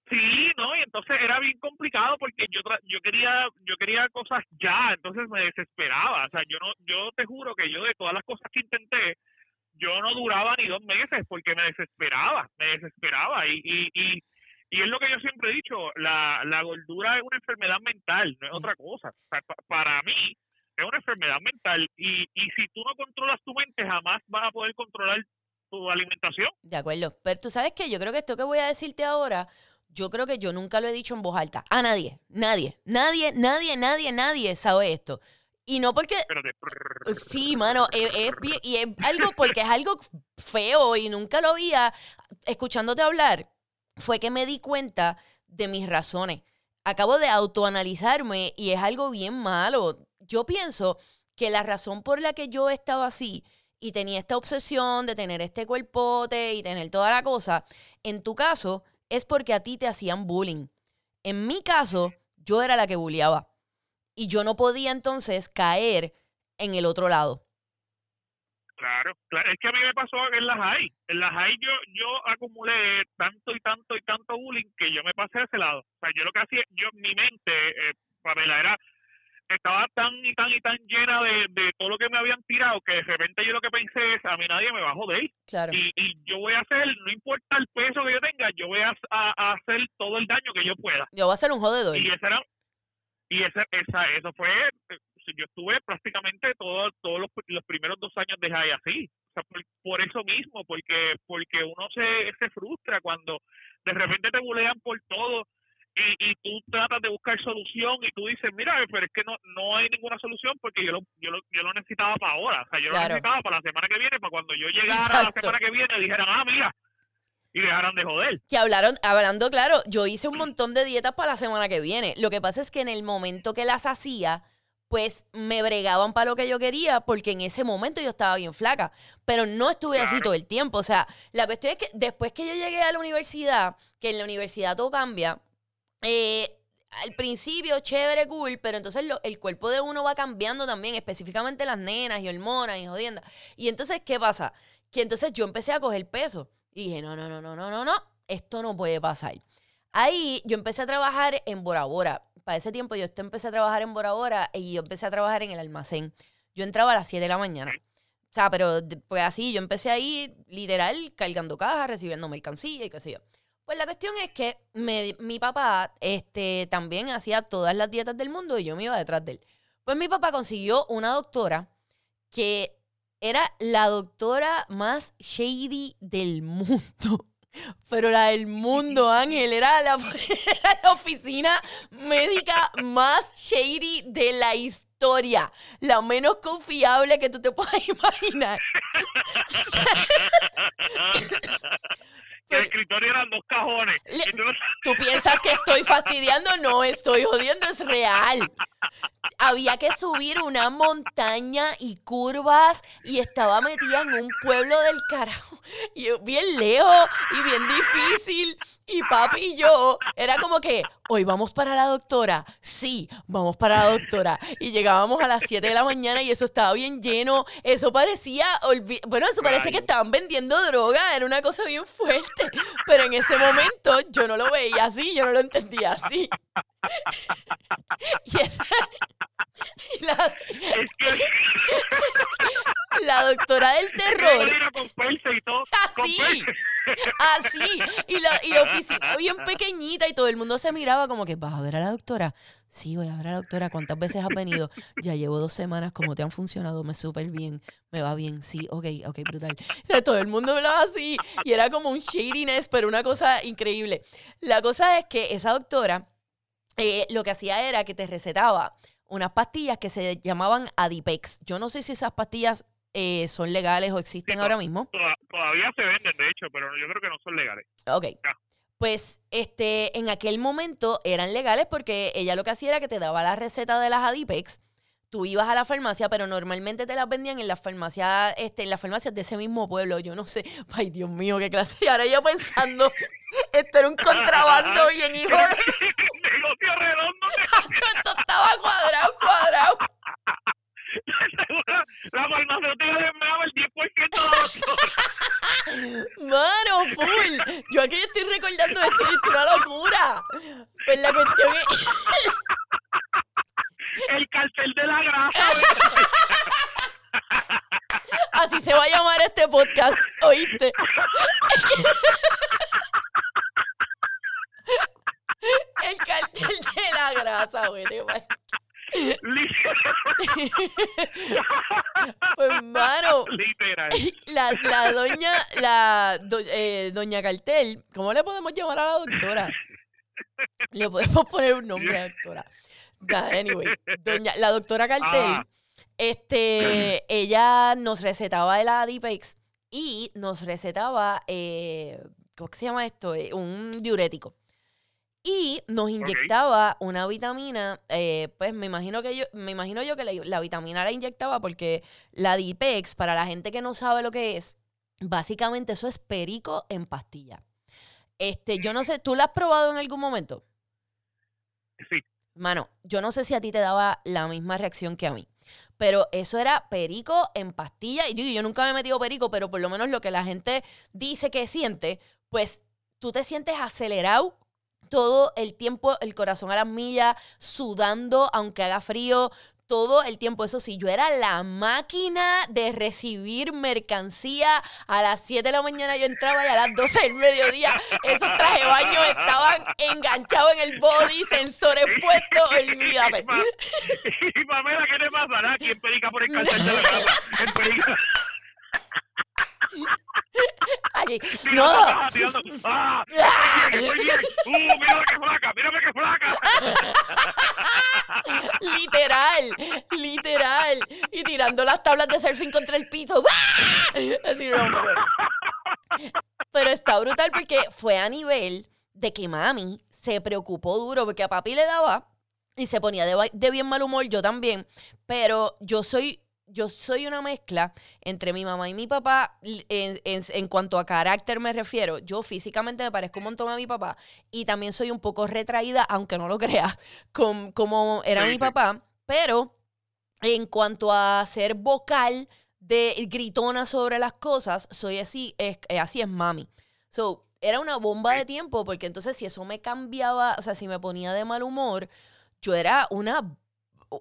sí, no, y entonces era bien complicado porque yo tra- yo quería yo quería cosas ya, entonces me desesperaba, o sea, yo no yo te juro que yo de todas las cosas que intenté yo no duraba ni dos meses porque me desesperaba, me desesperaba y y, y y es lo que yo siempre he dicho, la, la gordura es una enfermedad mental, no es Sí. otra cosa. O sea, pa- para mí es una enfermedad mental y, y si tú no controlas tu mente jamás vas a poder controlar tu alimentación. De acuerdo. Pero tú sabes que yo creo que esto que voy a decirte ahora, yo creo que yo nunca lo he dicho en voz alta. A nadie, nadie, nadie, nadie, nadie, nadie sabe esto. Y no porque Espérate. Sí, mano, es, es bien- y es algo porque es algo feo y nunca lo había, escuchándote hablar, fue que me di cuenta de mis razones. Acabo de autoanalizarme y es algo bien malo. Yo pienso que la razón por la que yo estaba así y tenía esta obsesión de tener este cuerpote y tener toda la cosa, en tu caso es porque a ti te hacían bullying. En mi caso, yo era la que bulleaba y yo no podía entonces caer en el otro lado. Claro, claro, es que a mí me pasó en la high. En la high yo yo acumulé tanto y tanto y tanto bullying que yo me pasé a ese lado. O sea, yo lo que hacía, yo mi mente, eh, Pamela, era estaba tan y tan y tan llena de, de todo lo que me habían tirado que de repente yo lo que pensé es a mí nadie me va a joder Claro. y, y yo voy a hacer, no importa el peso que yo tenga, yo voy a, a- a hacer todo el daño que yo pueda. Yo voy a ser un jodedor. Y esa era, y esa, esa, eso fue, yo estuve prácticamente todo, todos los, los primeros dos años de high así, o sea, por, por eso mismo, porque porque uno se, se frustra cuando de repente te bulean por todo y, y tú tratas de buscar solución y tú dices, mira, pero es que no no hay ninguna solución porque yo lo, yo lo, yo lo necesitaba para ahora, o sea, yo lo necesitaba para la semana que viene, para cuando yo llegara la semana que viene dijeran, ah, mira, y dejaran de joder. Que hablaron, hablando claro, yo hice un montón de dietas para la semana que viene. Lo que pasa es que en el momento que las hacía, pues me bregaban para lo que yo quería, porque en ese momento yo estaba bien flaca. Pero no estuve así todo el tiempo. O sea, la cuestión es que después que yo llegué a la universidad, que en la universidad todo cambia, eh, al principio chévere, cool, pero entonces el cuerpo de uno va cambiando también, específicamente las nenas y hormonas y jodiendas. Y entonces, ¿qué pasa? Que entonces yo empecé a coger peso. Y dije, no, no, no, no, no, no, no, esto no puede pasar. Ahí yo empecé a trabajar en Bora Bora. Para ese tiempo yo empecé a trabajar en Bora Bora y yo empecé a trabajar en el almacén. Yo entraba a las 7 de la mañana. O sea, pero pues así, yo empecé ahí literal cargando cajas, recibiendo mercancía y qué sé yo. Pues la cuestión es que mi papá este, también hacía todas las dietas del mundo y yo me iba detrás de él. Pues mi papá consiguió una doctora que era la doctora más shady del mundo. Pero la del mundo, Ángel, era la, la oficina médica más shady de la historia. La menos confiable que tú te puedas imaginar. El escritorio eran dos cajones. ¿Tú piensas que estoy fastidiando? No, estoy jodiendo, es real. Había que subir una montaña y curvas y estaba metida en un pueblo del carajo. Y bien lejos y bien difícil. Y papi y yo, era como que, hoy vamos para la doctora. Sí, vamos para la doctora. Y llegábamos a las 7 de la mañana y eso estaba bien lleno. Eso parecía, bueno, eso parece que estaban vendiendo droga. Era una cosa bien fuerte. Pero en ese momento yo no lo veía así, yo no lo entendía así. y esa, la, la doctora del terror. Así, así. Y la, y la oficina bien pequeñita y todo el mundo se miraba como que, ¿vas a ver a la doctora? Sí, voy a ver a la doctora. ¿Cuántas veces has venido? Ya llevo dos semanas. ¿Cómo te han funcionado? Me súper bien. Me va bien. Sí, ok, ok, brutal. todo el mundo hablaba así. Y era como un shadiness, pero una cosa increíble. La cosa es que esa doctora eh, lo que hacía era que te recetaba unas pastillas que se llamaban Adipex. Yo no sé si esas pastillas eh, son legales o existen ahora mismo. Todavía se venden, de hecho, pero yo creo que no son legales. Ok. Pues este, en aquel momento eran legales porque ella lo que hacía era que te daba la receta de las Adipex. Tú ibas a la farmacia, pero normalmente te las vendían en las farmacias, este, en las farmacias de ese mismo pueblo. Yo no sé. Ay, Dios mío, qué clase. Y ahora yo pensando, esto era un contrabando bien hijo de redondo. Esto estaba cuadrado, cuadrado. La farmacéutica enviaba el 10% de Mano, full. Yo aquí estoy recordando esto y es una locura. Pues la cuestión es. El cartel de la grasa. Así se va a llamar este podcast, ¿oíste? El cartel de la grasa, güey. pues mano literal la, la doña la eh, doña cartel cómo le podemos llamar a la doctora le podemos poner un nombre a la doctora anyway doña la doctora cartel ah. este ella nos recetaba el Adipex y nos recetaba eh, ¿cómo se llama esto? Eh, un diurético y nos inyectaba una vitamina, eh, pues me imagino que yo, me imagino yo que la, vitamina la inyectaba porque la Dipex, para la gente que no sabe lo que es, básicamente eso es perico en pastilla. Este, yo no sé, ¿tú la has probado en algún momento? Sí. Mano, yo no sé si a ti te daba la misma reacción que a mí. Pero eso era perico en pastilla. Y yo, yo nunca me he metido perico, pero por lo menos lo que la gente dice que siente, pues tú te sientes acelerado todo el tiempo, el corazón a las millas, sudando, aunque haga frío, todo el tiempo. Eso sí, yo era la máquina de recibir mercancía. A las 7 de la mañana yo entraba y a las 12 del mediodía esos trajes de baño estaban enganchados en el body, sensores puestos, olvídame. Y Pamela, ¿qué te pasa? ¿Quién perica por el de la casa? Tirando No. ¡Ah! ¡Uh, mírame que flaca! ¡Mírame que flaca! Literal, literal. Y tirando las tablas de surfing contra el piso. ¡Ah! Así, no, no, no. Pero está brutal porque fue a nivel de que mami se preocupó duro porque a papi le daba y se ponía de, de bien mal humor, yo también. Pero yo soy, yo soy una mezcla entre mi mamá y mi papá en, en- en cuanto a carácter me refiero. Yo físicamente me parezco un montón a mi papá y también soy un poco retraída, aunque no lo creas, como era Sí, mi papá. Pero en cuanto a ser vocal de gritona sobre las cosas, soy así, es, eh, así es mami. So, era una bomba de tiempo porque entonces si eso me cambiaba, o sea, si me ponía de mal humor, yo era una,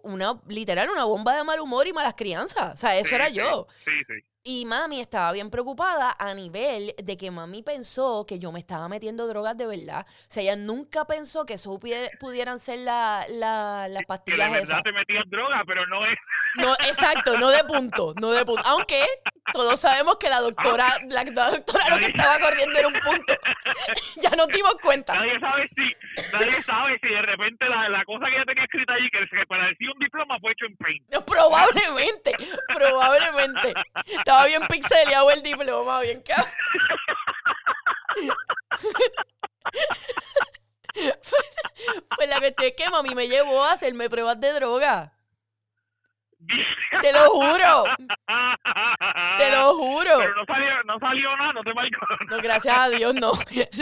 una literal, una bomba de mal humor y malas crianzas. O sea, eso Sí, era sí, yo. Sí, sí. Y mami estaba bien preocupada a nivel de que mami pensó que yo me estaba metiendo drogas de verdad. O sea, ella nunca pensó que eso pudie- pudieran ser la- la- las Que de pastillas verdad esas. te metías droga, pero no es. No, exacto, no de punto, no de punto. Aunque todos sabemos que la doctora, la, la doctora lo que estaba corriendo era un punto. ya nos dimos cuenta. Nadie sabe si, nadie sabe si de repente la, la cosa que ella tenía escrita ahí, que se parecía un diploma, fue hecho en paint. Probablemente, probablemente. Estaba bien pixeleado el diploma, bien cabrón. Pues la cuestión es que mami me llevó a hacerme pruebas de droga. Te lo juro, te lo juro. Pero no salió, no salió nada, no te marcó. No, gracias a Dios, no.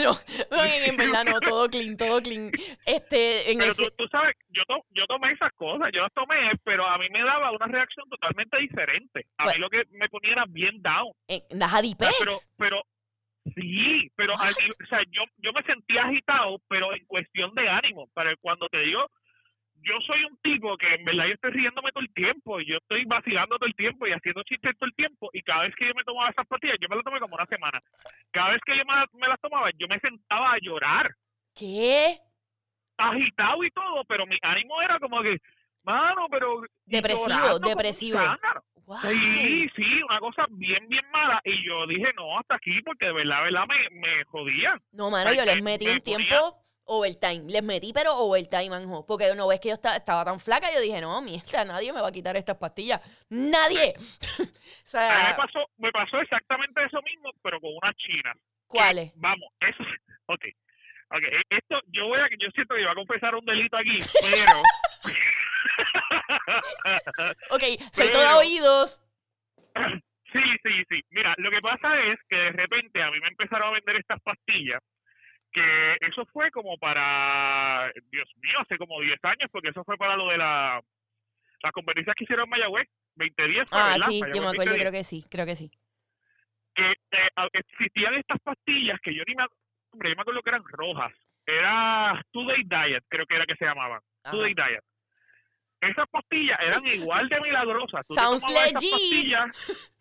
No, en, verdad no, todo clean, todo clean. Este, en Pero ese, tú, tú sabes, yo, to- yo tomé esas cosas, yo las tomé, pero a mí me daba una reacción totalmente diferente. A Pues- mí lo que me ponía era bien down. las Adipex. pero, pero sí, pero al- o sea, yo, yo me sentía agitado, pero en cuestión de ánimo. Para cuando te digo, yo soy un tipo que en verdad yo estoy riéndome todo el tiempo, y yo estoy vacilando todo el tiempo y haciendo chistes todo el tiempo, y cada vez que yo me tomaba esas pastillas, yo me las tomé como una semana. Cada vez que yo me, las- me las tomaba, yo me sentaba a llorar, ¿Qué? agitado y todo, pero mi ánimo era como que, mano, pero... Depresivo, depresivo. Wow. Sí, sí, una cosa bien, bien mala. Y yo dije, no, hasta aquí, porque de verdad, de verdad, me, me jodían. No, mano, yo les me- metí me un tiempo overtime. Les metí, pero overtime, manjo. Porque no ves que yo esta- estaba tan flaca. Yo dije, no, mierda, nadie me va a quitar estas pastillas. ¡Nadie! o A mí me sea, pasó, me pasó exactamente eso mismo, pero con una china. ¿cuáles? Vamos, eso, ok. Ok, e- esto, yo voy a, yo siento que iba a confesar un delito aquí, pero... Ok, soy toda Pero- oídos. Sí, sí, sí. Mira, lo que pasa es que de repente a mí me empezaron a vender estas pastillas, que eso fue como para, Dios mío, hace como 10 años, porque eso fue para lo de la, las conferencias que hicieron en Mayagüez, 2010, fue, Ah, ¿verdad? sí, yo me acuerdo, 2010, creo que sí, creo que sí. que eh, a- existían estas pastillas que yo ni me acuerdo, yo me acuerdo que eran rojas. Era Two-Day Diet, creo que era que se llamaban. Ajá. Two-Day Diet. Esas pastillas eran igual de milagrosas. Tú Sounds esas legit. pastillas-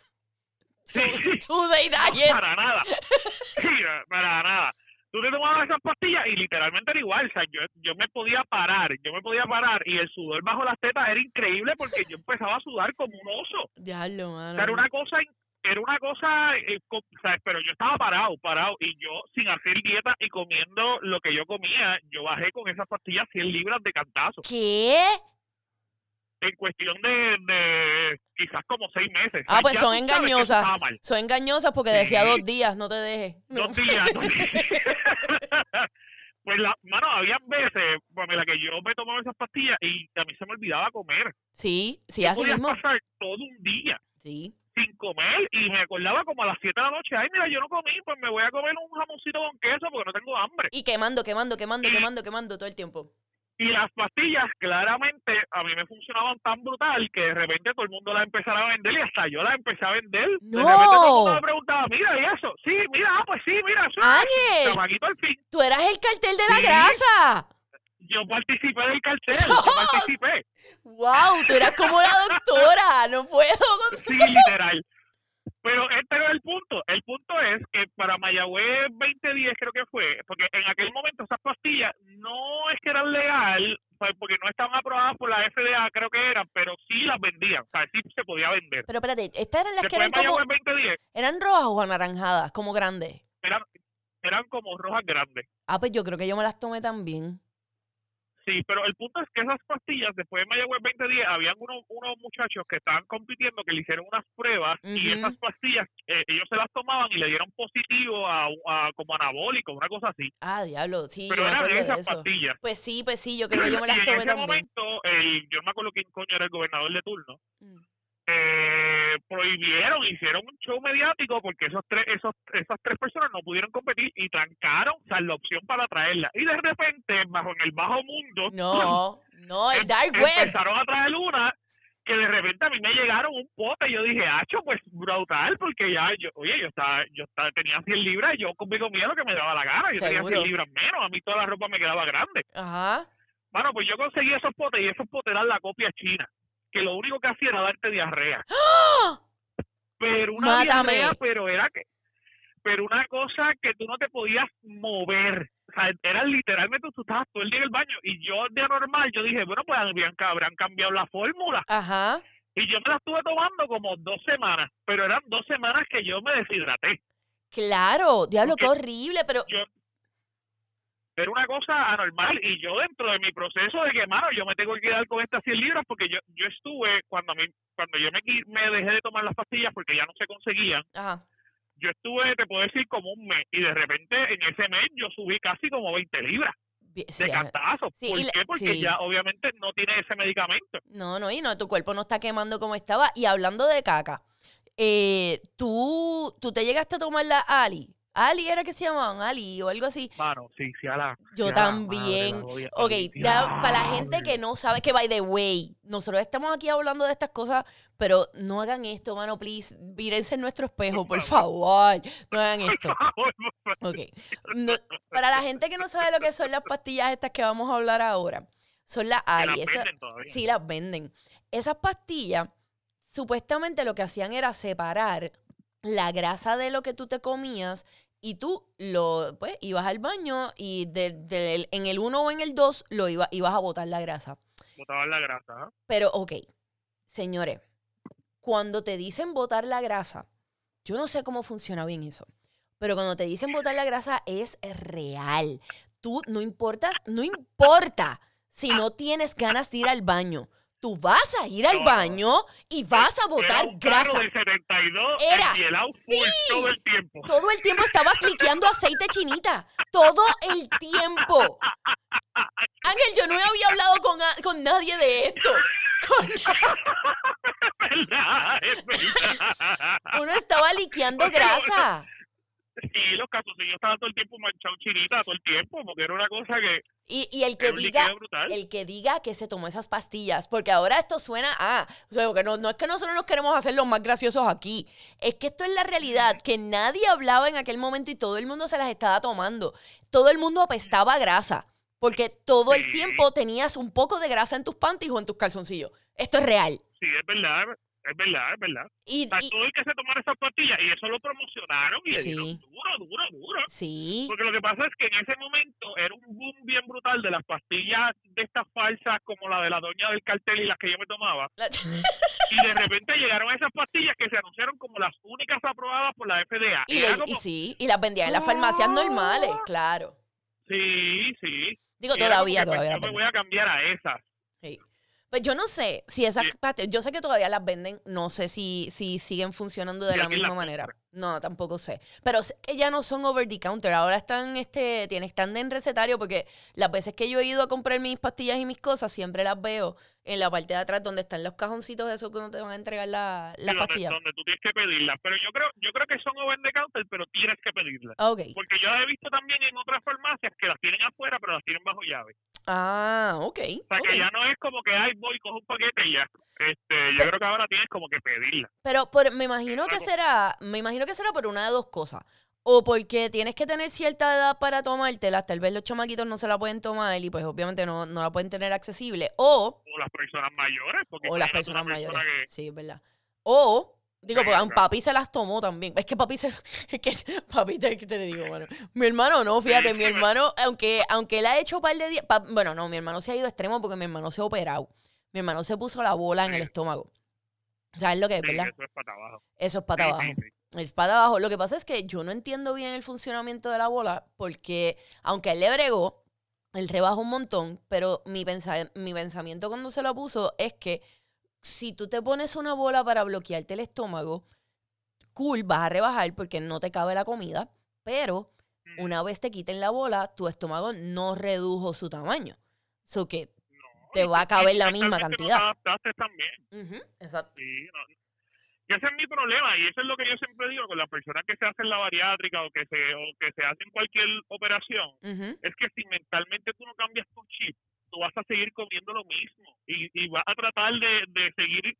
Sí. Today No, Diet. para nada. Sí, para nada. Tú te tomabas esas pastillas y literalmente era igual. O sea, yo, yo me podía parar, yo me podía parar y el sudor bajo las tetas era increíble porque yo empezaba a sudar como un oso. Diablo, O mano. sea, era una cosa, era una cosa, eh, co- o sea, pero yo estaba parado, parado y yo sin hacer dieta y comiendo lo que yo comía, yo bajé con esas pastillas 100 libras de cantazo. ¿Qué? En cuestión de, de quizás como seis meses. Ah, pues son engañosas. Son engañosas porque decía dos días, no te dejes. Dos días. dos días. pues, la, mano, había veces, bueno, en la que yo me tomaba esas pastillas y a mí se me olvidaba comer. Sí, sí, Yo así podía mismo. pasar todo un día Sí. sin comer y me acordaba como a las 7 de la noche, ay, mira, yo no comí, pues me voy a comer un jamoncito con queso porque no tengo hambre. Y quemando, quemando, quemando, Y- quemando, quemando todo el tiempo. Y las pastillas, claramente, a mí me funcionaban tan brutal que de repente todo el mundo las empezara a vender y hasta yo las empecé a vender. De repente todo el mundo ¡No! me preguntaba, mira, ¿y eso? Sí, mira, ah, pues sí, mira, eso es ¡Ángel! al fin. Tú eras el cartel de la Sí. grasa. Yo participé del cartel, yo participé. ¡Wow! Tú eras como la doctora. No puedo. Sí, literal. Pero este no es el punto. El punto es que para Mayagüez 2010 creo que fue, porque en aquel momento esas pastillas no es que eran legal, pues, porque no estaban aprobadas por la FDA, creo que eran, pero sí las vendían, o sea, sí se podía vender. Pero espérate, estas eran las que Después eran como, Mayagüez 2010 eran rojas o anaranjadas, como grandes. eran, eran como rojas grandes. Ah, pues yo creo que yo me las tomé también. Sí, pero el punto es que esas pastillas, después de Mayagüez 2010, habían unos, unos muchachos que estaban compitiendo, que le hicieron unas pruebas y esas pastillas, eh, ellos se las tomaban y le dieron positivo a, a- como anabólico, una cosa así. Ah, diablo, sí, Pero eran esas eso. pastillas. Pues sí, pues sí, yo creo que yo me las y en tomé ese también. momento, el, yo no me acuerdo quién coño era el gobernador de turno, Mm. Eh, prohibieron, hicieron un show mediático porque esos tres, esos, esas tres personas no pudieron competir y trancaron, o sea, la opción para traerla. Y de repente, bajo en el bajo mundo, No, no, el em- dark web. empezaron a traer una que de repente a mí me llegaron un pote y yo dije, hacho, pues brutal, porque ya, yo, oye, yo estaba, yo estaba, tenía 100 libras y yo conmigo mía lo que me daba la gana, yo tenía Seguro. 100 libras menos, a mí toda la ropa me quedaba grande. Ajá. Bueno, pues yo conseguí esos potes y esos potes eran la copia china, que lo único que hacía era darte diarrea. ¡Ah! Pero una Mátame. diarrea, pero era que, pero una cosa que tú no te podías mover. O sea, era literalmente tú estabas todo el día en el baño y yo de normal, yo dije, bueno, pues habrían, habrán cambiado la fórmula. Ajá. Y yo me la estuve tomando como dos semanas, pero eran dos semanas que yo me deshidraté. Claro, diablo, qué horrible, pero Yo, era una cosa anormal y yo dentro de mi proceso de que, mano, yo me tengo que quedar con estas 100 libras porque yo yo estuve, cuando a mí, cuando yo me, me dejé de tomar las pastillas porque ya no se conseguían, ajá. yo estuve, te puedo decir, como un mes y de repente en ese mes yo subí casi como 20 libras de cantazo. Sí, ¿Por qué? Porque sí. ya obviamente no tiene ese medicamento. No, no, y no, tu cuerpo no está quemando como estaba. Y hablando de caca, eh, ¿tú, tú te llegaste a tomar la Ali. Ali era que se llamaban Ali o algo así. Mano, sí, sí, a la... Yo también. madre. Ok, ya, para la gente que no sabe, que by the way, nosotros estamos aquí hablando de estas cosas, pero no hagan esto, mano, please. Mírense en nuestro espejo, por favor. No hagan esto. Ok. No- para la gente que no sabe lo que son las pastillas estas que vamos a hablar ahora, son las las Ali. Esa- venden todavía. sí las venden. Esas pastillas, supuestamente lo que hacían era separar la grasa de lo que tú te comías y tú lo, pues, ibas al baño y de- del- en el 1 o en el 2 lo iba, ibas a botar la grasa. Botaban la grasa. Pero, ok, señores, cuando te dicen botar la grasa, yo no sé cómo funciona bien eso, pero cuando te dicen botar la grasa es real. Tú no importas, no importa si no tienes ganas de ir al baño. Tú vas a ir al No, baño y vas a botar grasa. del 72 Era, enhielado full sí. todo el tiempo. Todo el tiempo estabas liqueando aceite chinita. Todo el tiempo. Ángel, yo no había hablado con, con nadie de esto. Con. Uno estaba liqueando grasa. Sí, los calzoncillos estaban todo el tiempo manchados chinita, todo el tiempo, porque era una cosa que Y, y el que diga, el que diga que se tomó esas pastillas, porque ahora esto suena a, o sea, porque no, no es que nosotros nos queremos hacer los más graciosos aquí, es que esto es la realidad, que nadie hablaba en aquel momento y todo el mundo se las estaba tomando. Todo el mundo apestaba a grasa, porque todo el Sí. tiempo tenías un poco de grasa en tus panties o en tus calzoncillos. Esto es real. Sí, es verdad, es verdad, es verdad. Y, sea, y- todo el que se tomara esas pastillas, y eso lo promocionaron y le Sí. dieron duro, duro, duro. sí, Porque lo que pasa es que en ese momento era un boom bien brutal de las pastillas de estas falsas, como la de la doña del cartel y las que yo me tomaba. la- Y de repente llegaron esas pastillas que se anunciaron como las únicas aprobadas por la FDA. y, sí, y las vendían en las farmacias normales, claro. sí, sí. Digo, era todavía, pues, todavía. yo me voy a cambiar a esas. Sí. Pues yo no sé si esas Sí. pastillas, yo sé que todavía las venden, no sé si, si siguen funcionando de ¿Y la misma manera. compra? No, tampoco sé. Pero sé que ya no son over the counter, ahora están, este, tienen, están en recetario porque las veces que yo he ido a comprar mis pastillas y mis cosas, siempre las veo en la parte de atrás donde están los cajoncitos esos que uno te van a entregar la- Sí, las donde, donde tú tienes que pedirlas. Pero yo creo yo creo que son over the counter, pero tienes que pedirlas. Ok. Porque yo las he visto también en otras farmacias que las tienen afuera, pero las tienen bajo llave. Ah, ok. O sea, ok. que ya no es como que, ay, voy, cojo un paquete y ya. Este, yo Pe- creo que ahora tienes como que pedirla. Pero por- me imagino que será, me imagino que será por una de dos cosas. O porque tienes que tener cierta edad para tomártela, tal vez los chamaquitos no se la pueden tomar y pues obviamente no, no la pueden tener accesible. O, O las personas mayores. Porque o las imagínate una personas mayores. persona que- Sí, es verdad. O Digo, porque a papi se las tomó también. Es que papi se... Es que papi, te, ¿qué te digo, mano? Mi hermano no, fíjate, mi hermano, aunque, aunque él ha hecho un par de días... pa- Bueno, no, mi hermano se ha ido a extremo porque mi hermano se ha operado. Mi hermano se puso la bola en el estómago. ¿Sabes lo que es, Sí, verdad? eso es para abajo. Eso es para abajo. sí, sí. Es para abajo. Lo que pasa es que yo no entiendo bien el funcionamiento de la bola porque, aunque él le bregó, él rebajó un montón, pero mi, pensa- mi pensamiento cuando se lo puso es que si tú te pones una bola para bloquearte el estómago, cool, vas a rebajar porque no te cabe la comida, pero una vez te quiten la bola, tu estómago no redujo su tamaño. So que, no, te va a caber la misma cantidad. te exacto. Sí, no. Y ese es mi problema, y eso es lo que yo siempre digo con las personas que se hacen la bariátrica o que se o que se hacen cualquier operación, es que si mentalmente tú no cambias tu chip, tú vas a seguir comiendo lo mismo y, y vas a tratar de, de seguir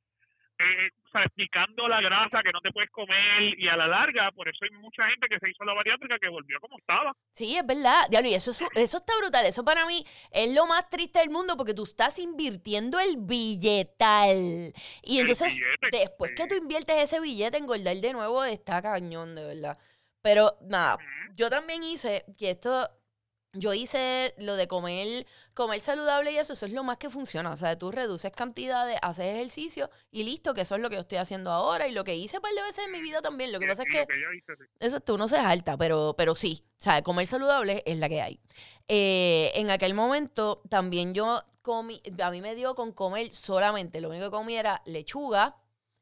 eh, o sea, explicando la grasa que no te puedes comer y a la larga, por eso hay mucha gente que se hizo la bariátrica que volvió como estaba. Sí, es verdad. Diablo, y eso, es- eso está brutal. Eso para mí es lo más triste del mundo porque tú estás invirtiendo el billetal. Y entonces, billete, después que tú inviertes ese billete, engordar de nuevo está cañón, de verdad. Pero nada, yo también hice que esto. Yo hice lo de comer, comer saludable y eso, eso es lo más que funciona. O sea, tú reduces cantidades, haces ejercicio y listo, que eso es lo que yo estoy haciendo ahora y lo que hice un par de veces en mi vida también. Lo que pasa es que hice, sí. Exacto, uno se jalta, pero, pero sí. O sea, comer saludable es la que hay. Eh, en aquel momento también yo comí, a mí me dio con comer solamente, lo único que comí era lechuga,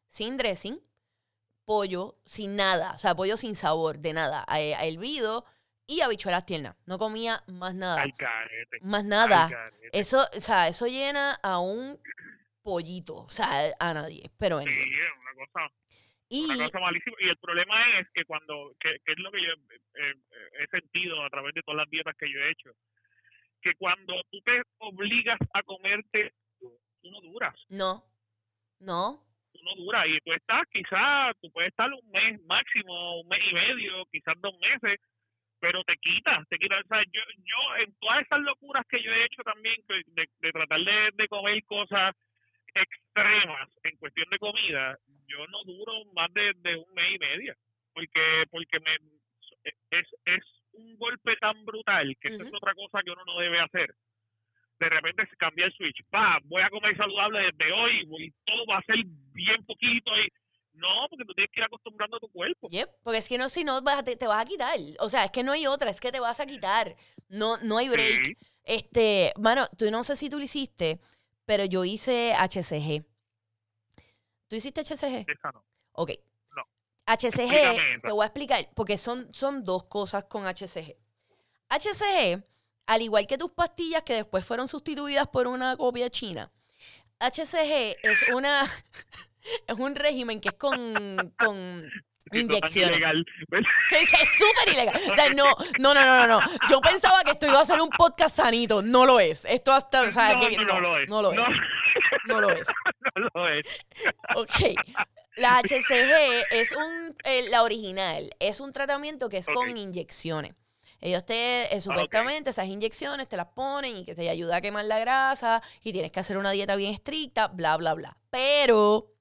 sin dressing, pollo, sin nada, o sea, pollo sin sabor, de nada, eh, hervido y habichuelas tiernas. No comía más nada, Al carete. más nada. al carete. Eso, o sea, eso llena a un pollito, o sea, a nadie. Pero Sí, anyway. es una cosa Y una cosa malísima. Y el problema es que cuando, que, que es lo que yo eh, eh, he sentido a través de todas las dietas que yo he hecho, que cuando tú te obligas a comerte, tú no duras, no, no, tú no duras. Y tú estás, quizás, tú puedes estar un mes máximo, un mes y medio, quizás dos meses, pero te quitas, te quitas. O sea, yo, yo en todas esas locuras que yo he hecho también, de, de tratar de, de comer cosas extremas en cuestión de comida, yo no duro más de, de un mes y medio, porque porque me es, es un golpe tan brutal que eso es otra cosa que uno no debe hacer. De repente se cambia el switch, pa, voy a comer saludable desde hoy, voy, todo va a ser bien poquito y no, porque tú tienes que ir acostumbrando a tu cuerpo. Yep, porque es que no, si no, te, te vas a quitar. O sea, es que no hay otra, es que te vas a quitar. No, no hay break. Sí. Este, mano, tú no sé si tú lo hiciste, pero yo hice HCG. ¿Tú hiciste HCG? Esa no. Ok. No. HCG, te voy a explicar, porque son, son dos cosas con HCG. HCG, al igual que tus pastillas que después fueron sustituidas por una copia china, HCG es una es un régimen que es con, con inyecciones. Es súper ilegal. O sea, no, no, no, no, no. Yo pensaba que esto iba a ser un podcast sanito. No lo es. Esto hasta, o sea, no, que- no, no lo es. No lo es. No lo es. no lo es. Ok. La HCG es un, eh, la original, es un tratamiento que es con inyecciones. Ellos te, eh, supuestamente, esas inyecciones te las ponen y que te ayuda a quemar la grasa y tienes que hacer una dieta bien estricta, bla, bla, bla. Pero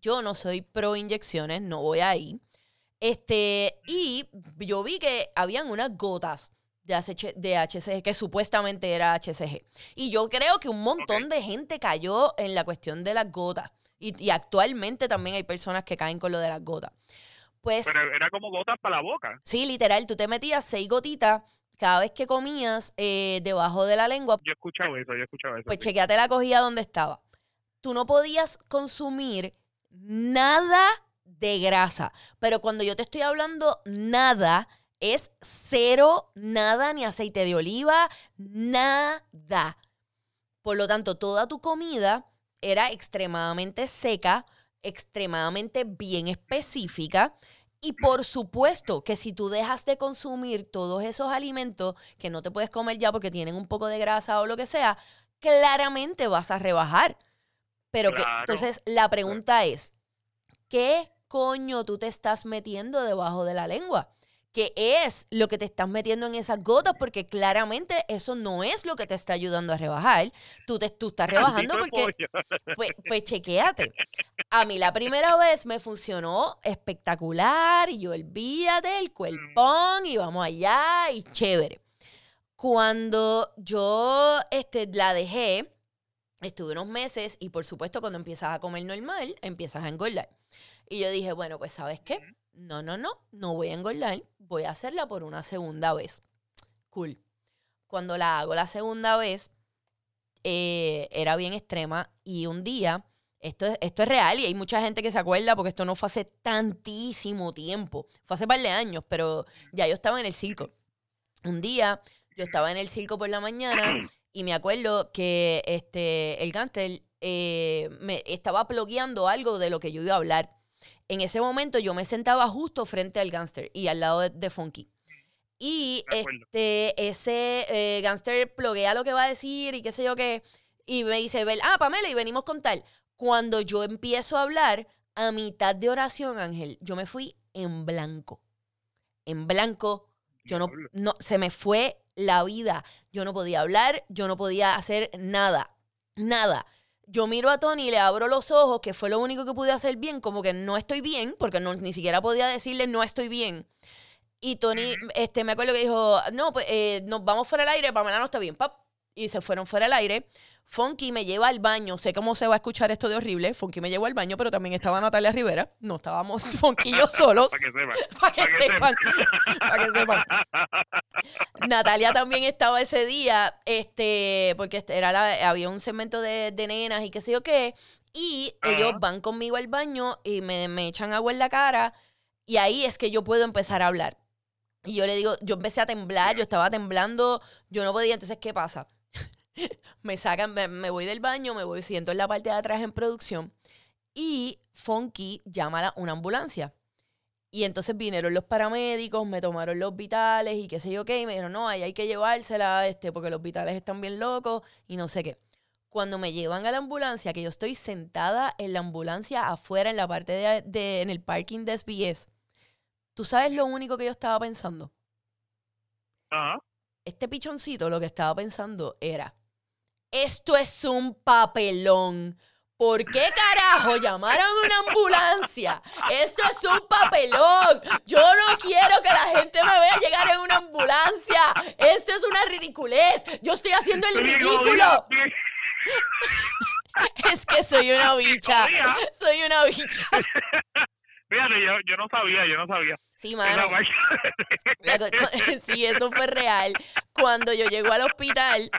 yo no soy pro inyecciones, no voy ahí. Este, y yo vi que habían unas gotas de, HC de HCG, que supuestamente era HCG. Y yo creo que un montón de gente cayó en la cuestión de las gotas. Y, y actualmente también hay personas que caen con lo de las gotas. Pues Pero era como gotas para la boca. sí, literal, tú te metías seis gotitas cada vez que comías eh, debajo de la lengua. Yo he escuchado eso, yo he escuchado eso. Pues sí. chequeate la cogida donde estaba. Tú no podías consumir nada de grasa. Pero cuando yo te estoy hablando nada, es cero, nada, ni aceite de oliva, nada. Por lo tanto, toda tu comida era extremadamente seca, extremadamente bien específica. Y por supuesto que si tú dejas de consumir todos esos alimentos que no te puedes comer ya porque tienen un poco de grasa o lo que sea, claramente vas a rebajar. Pero que, entonces la pregunta es, ¿qué coño tú te estás metiendo debajo de la lengua? qué es lo que te estás metiendo en esas gotas, porque claramente eso no es lo que te está ayudando a rebajar. Tú, te, tú estás rebajando porque, pues, pues chequéate. A mí la primera vez me funcionó espectacular y yo olvídate el cuerpón y vamos allá y chévere. Cuando yo este, la dejé, estuve unos meses y por supuesto cuando empiezas a comer normal, empiezas a engordar. Y yo dije, bueno, pues sabes qué, no, no, no, no voy a engordar, voy a hacerla por una segunda vez. Cool. Cuando la hago la segunda vez, eh, era bien extrema y un día, esto es, esto es real y hay mucha gente que se acuerda porque esto no fue hace tantísimo tiempo, fue hace par de años, pero ya yo estaba en el circo. Un día yo estaba en el circo por la mañana y me acuerdo que este, el gánster eh, me estaba bloqueando algo de lo que yo iba a hablar en ese momento yo me sentaba justo frente al gangster y al lado de, Funky. Y este, ese eh, gangster pluguea lo que va a decir y qué sé yo qué. Y me dice, ah, Pamela, y venimos con tal. Cuando yo empiezo a hablar, a mitad de oración, Ángel, yo me fui en blanco. En blanco, yo no, no, se me fue la vida. Yo no podía hablar, yo no podía hacer nada, nada yo miro a Tony y le abro los ojos, que fue lo único que pude hacer bien, como que no estoy bien, porque no, ni siquiera podía decirle no estoy bien. Y Tony, este, me acuerdo que dijo, no, pues eh, nos vamos fuera del aire, Pamela no está bien, pap. Y se fueron fuera del aire. Funky me lleva al baño. Sé cómo se va a escuchar esto de horrible. Funky me llevó al baño, pero también estaba Natalia Rivera. No estábamos Funky y yo solos. Para que sepan. Para que, sepan. Para que sepan. Natalia también estaba ese día, este, porque este, era la, había un segmento de, nenas y qué sé yo qué. Y ellos van conmigo al baño y me, me echan agua en la cara. Y ahí es que yo puedo empezar a hablar. Y yo le digo, yo empecé a temblar, yo estaba temblando, yo no podía. Entonces, ¿qué pasa? me sacan, me, voy del baño, me voy, siento en la parte de atrás en producción y Funky llama a una ambulancia. Y entonces vinieron los paramédicos, me tomaron los vitales y qué sé yo qué, y me dijeron, no, ahí hay que llevársela, este, porque los vitales están bien locos y no sé qué. Cuando me llevan a la ambulancia, que yo estoy sentada en la ambulancia afuera en la parte de, en el parking de SBS, ¿tú sabes lo único que yo estaba pensando? Este pichoncito lo que estaba pensando era, esto es un papelón. ¿Por qué carajo llamaron una ambulancia? Esto es un papelón. Yo no quiero que la gente me vea llegar en una ambulancia. Esto es una ridiculez. Yo estoy haciendo el ridículo. es que soy una bicha. Soy una bicha. Fíjate, yo, yo no sabía, yo no sabía. Sí, mano. sí, eso fue real. Cuando yo llego al hospital,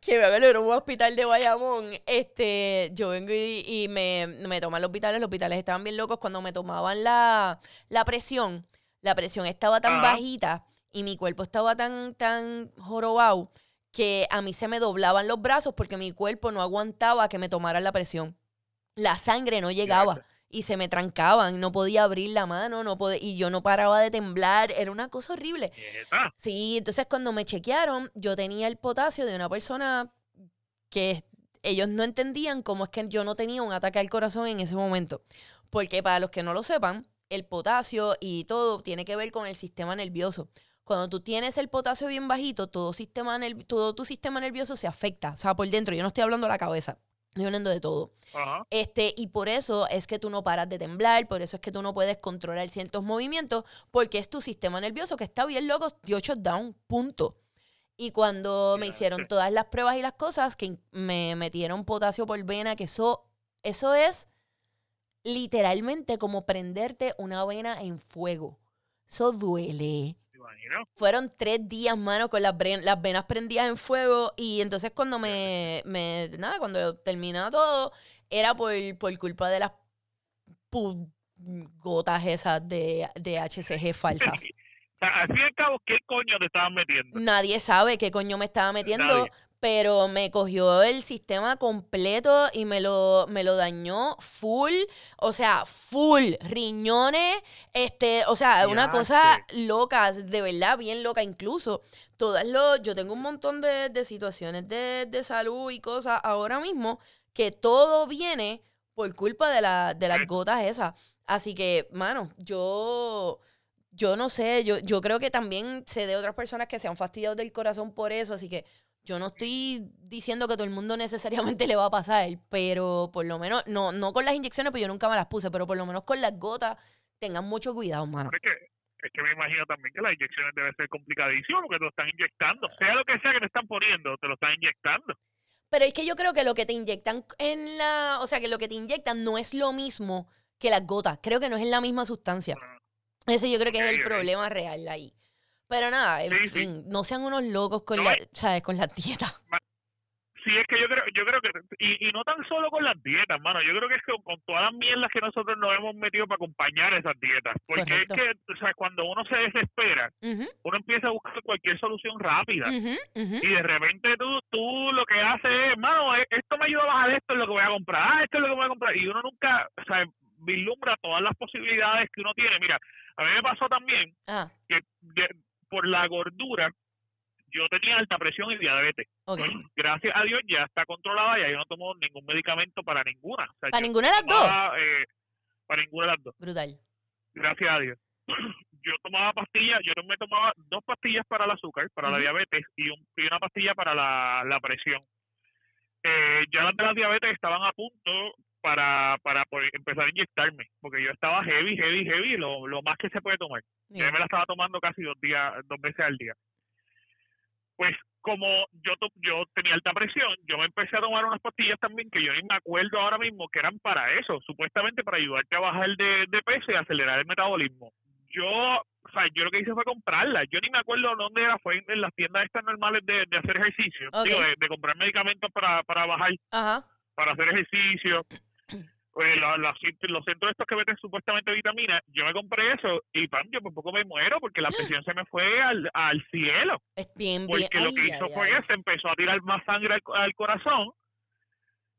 que era un hospital de Bayamón, este, yo vengo y, me, me, toman los hospitales, los hospitales estaban bien locos cuando me tomaban la, presión, la presión estaba tan bajita y mi cuerpo estaba tan, tan jorobado que a mí se me doblaban los brazos porque mi cuerpo no aguantaba que me tomaran la presión. La sangre no llegaba y se me trancaban, no podía abrir la mano, no podía, y yo no paraba de temblar, era una cosa horrible. Sí, entonces cuando me chequearon, yo tenía el potasio de una persona que ellos no entendían cómo es que yo no tenía un ataque al corazón en ese momento. Porque para los que no lo sepan, el potasio y todo tiene que ver con el sistema nervioso. Cuando tú tienes el potasio bien bajito, todo, sistema todo tu sistema nervioso se afecta, o sea, por dentro. Yo no estoy hablando de la cabeza. Hablando de todo. Este, y por eso es que tú no paras de temblar, por eso es que tú no puedes controlar ciertos movimientos, porque es tu sistema nervioso que está bien loco, dio down, punto. Y cuando me hicieron todas las pruebas y las cosas, que me metieron potasio por vena, que eso, eso es literalmente como prenderte una vena en fuego. Eso duele. Fueron tres días, mano, con las, las venas prendidas en fuego. Y entonces cuando me, me nada, cuando terminaba todo, era por, por culpa de las gotas esas de, de HCG falsas. Así de cabo, ¿qué coño te estaban metiendo? Nadie sabe qué coño me estaba metiendo pero me cogió el sistema completo y me lo, me lo dañó full, o sea, full, riñones, este, o sea, una cosa loca, de verdad, bien loca, incluso. Todas los, yo tengo un montón de, situaciones de, de, salud y cosas ahora mismo que todo viene por culpa de, la, de las gotas esas. Así que, mano, yo yo no sé, yo, yo creo que también sé de otras personas que se han fastidiado del corazón por eso, así que yo no estoy diciendo que todo el mundo necesariamente le va a pasar, pero por lo menos, no, no con las inyecciones, pues yo nunca me las puse, pero por lo menos con las gotas, tengan mucho cuidado, mano. Es que, es que me imagino también que las inyecciones deben ser complicadísimas porque te lo están inyectando. Sea lo que sea que te están poniendo, te lo están inyectando. Pero es que yo creo que lo que te inyectan en la, o sea, que lo que te inyectan no es lo mismo que las gotas. Creo que no es la misma sustancia. Ese yo creo que es el problema real ahí. Pero nada, en Sí, sí. fin, no sean unos locos con No, la, eh. ¿sabes? Con las dietas. Sí, es que yo creo, yo creo que, y, y no tan solo con las dietas, mano, yo creo que es con, con todas las mierdas que nosotros nos hemos metido para acompañar esas dietas. Porque Correcto. es que, o sea, cuando uno se desespera, uno empieza a buscar cualquier solución rápida. Y de repente tú, tú lo que haces es, mano, eh, esto me ayuda a bajar esto es lo que voy a comprar, ah, esto es lo que voy a comprar. Y uno nunca, o sea, vislumbra todas las posibilidades que uno tiene. Mira, a mí me pasó también Ah, que de- por la gordura yo tenía alta presión y diabetes. Gracias a Dios ya está controlada y yo no tomo ningún medicamento para ninguna. O sea, ¿Para ninguna de las dos? eh, para ninguna de las dos, Brutal. gracias a Dios. Yo tomaba pastillas, yo me tomaba dos pastillas para el azúcar, para la diabetes y, un- y una pastilla para la, la presión. Eh, ya las de la diabetes estaban a punto para, para poder empezar a inyectarme, porque yo estaba heavy, heavy, heavy, lo, lo más que se puede tomar. Yo me la estaba tomando casi dos días, dos veces al día. Pues como yo yo tenía alta presión, yo me empecé a tomar unas pastillas también que yo ni me acuerdo ahora mismo que eran para eso, supuestamente para ayudarte a bajar de, de peso y acelerar el metabolismo. Yo, o sea, yo lo que hice fue comprarlas. Yo ni me acuerdo dónde era, fue en, en las tiendas estas normales de, de hacer ejercicio, digo, de, de comprar medicamentos para, para bajar, Ajá. para hacer ejercicio. Pues cent- los centros estos que venden supuestamente vitaminas, yo me compré eso y pam, yo por poco me muero porque la presión se me fue al, al cielo. Es bien, bien. Porque lo ay, que hizo ay, fue que se empezó a tirar más sangre al, al corazón,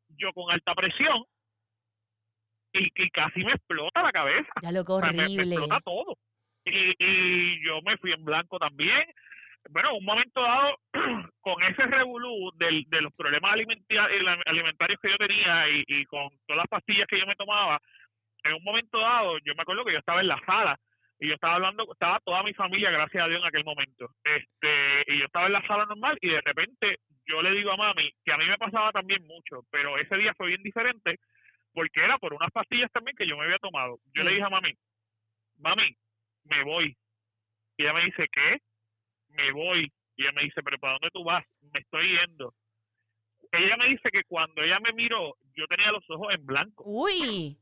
yo con alta presión, y, y casi me explota la cabeza. Ya lo O sea, me, me horrible. explota todo. Y, y yo me fui en blanco también. Bueno, un momento dado, con ese revolú del, de los problemas el- alimentarios que yo tenía y, y con todas las pastillas que yo me tomaba, en un momento dado, yo me acuerdo que yo estaba en la sala y yo estaba hablando, estaba toda mi familia, gracias a Dios, en aquel momento. este Y yo estaba en la sala normal y de repente yo le digo a mami que a mí me pasaba también mucho, pero ese día fue bien diferente porque era por unas pastillas también que yo me había tomado. Yo le dije a mami, mami, me voy. Y ella me dice, ¿qué? Me voy. Y ella me dice, ¿pero para dónde tú vas? Me estoy yendo. Ella me dice que cuando ella me miró, yo tenía los ojos en blanco, Uy.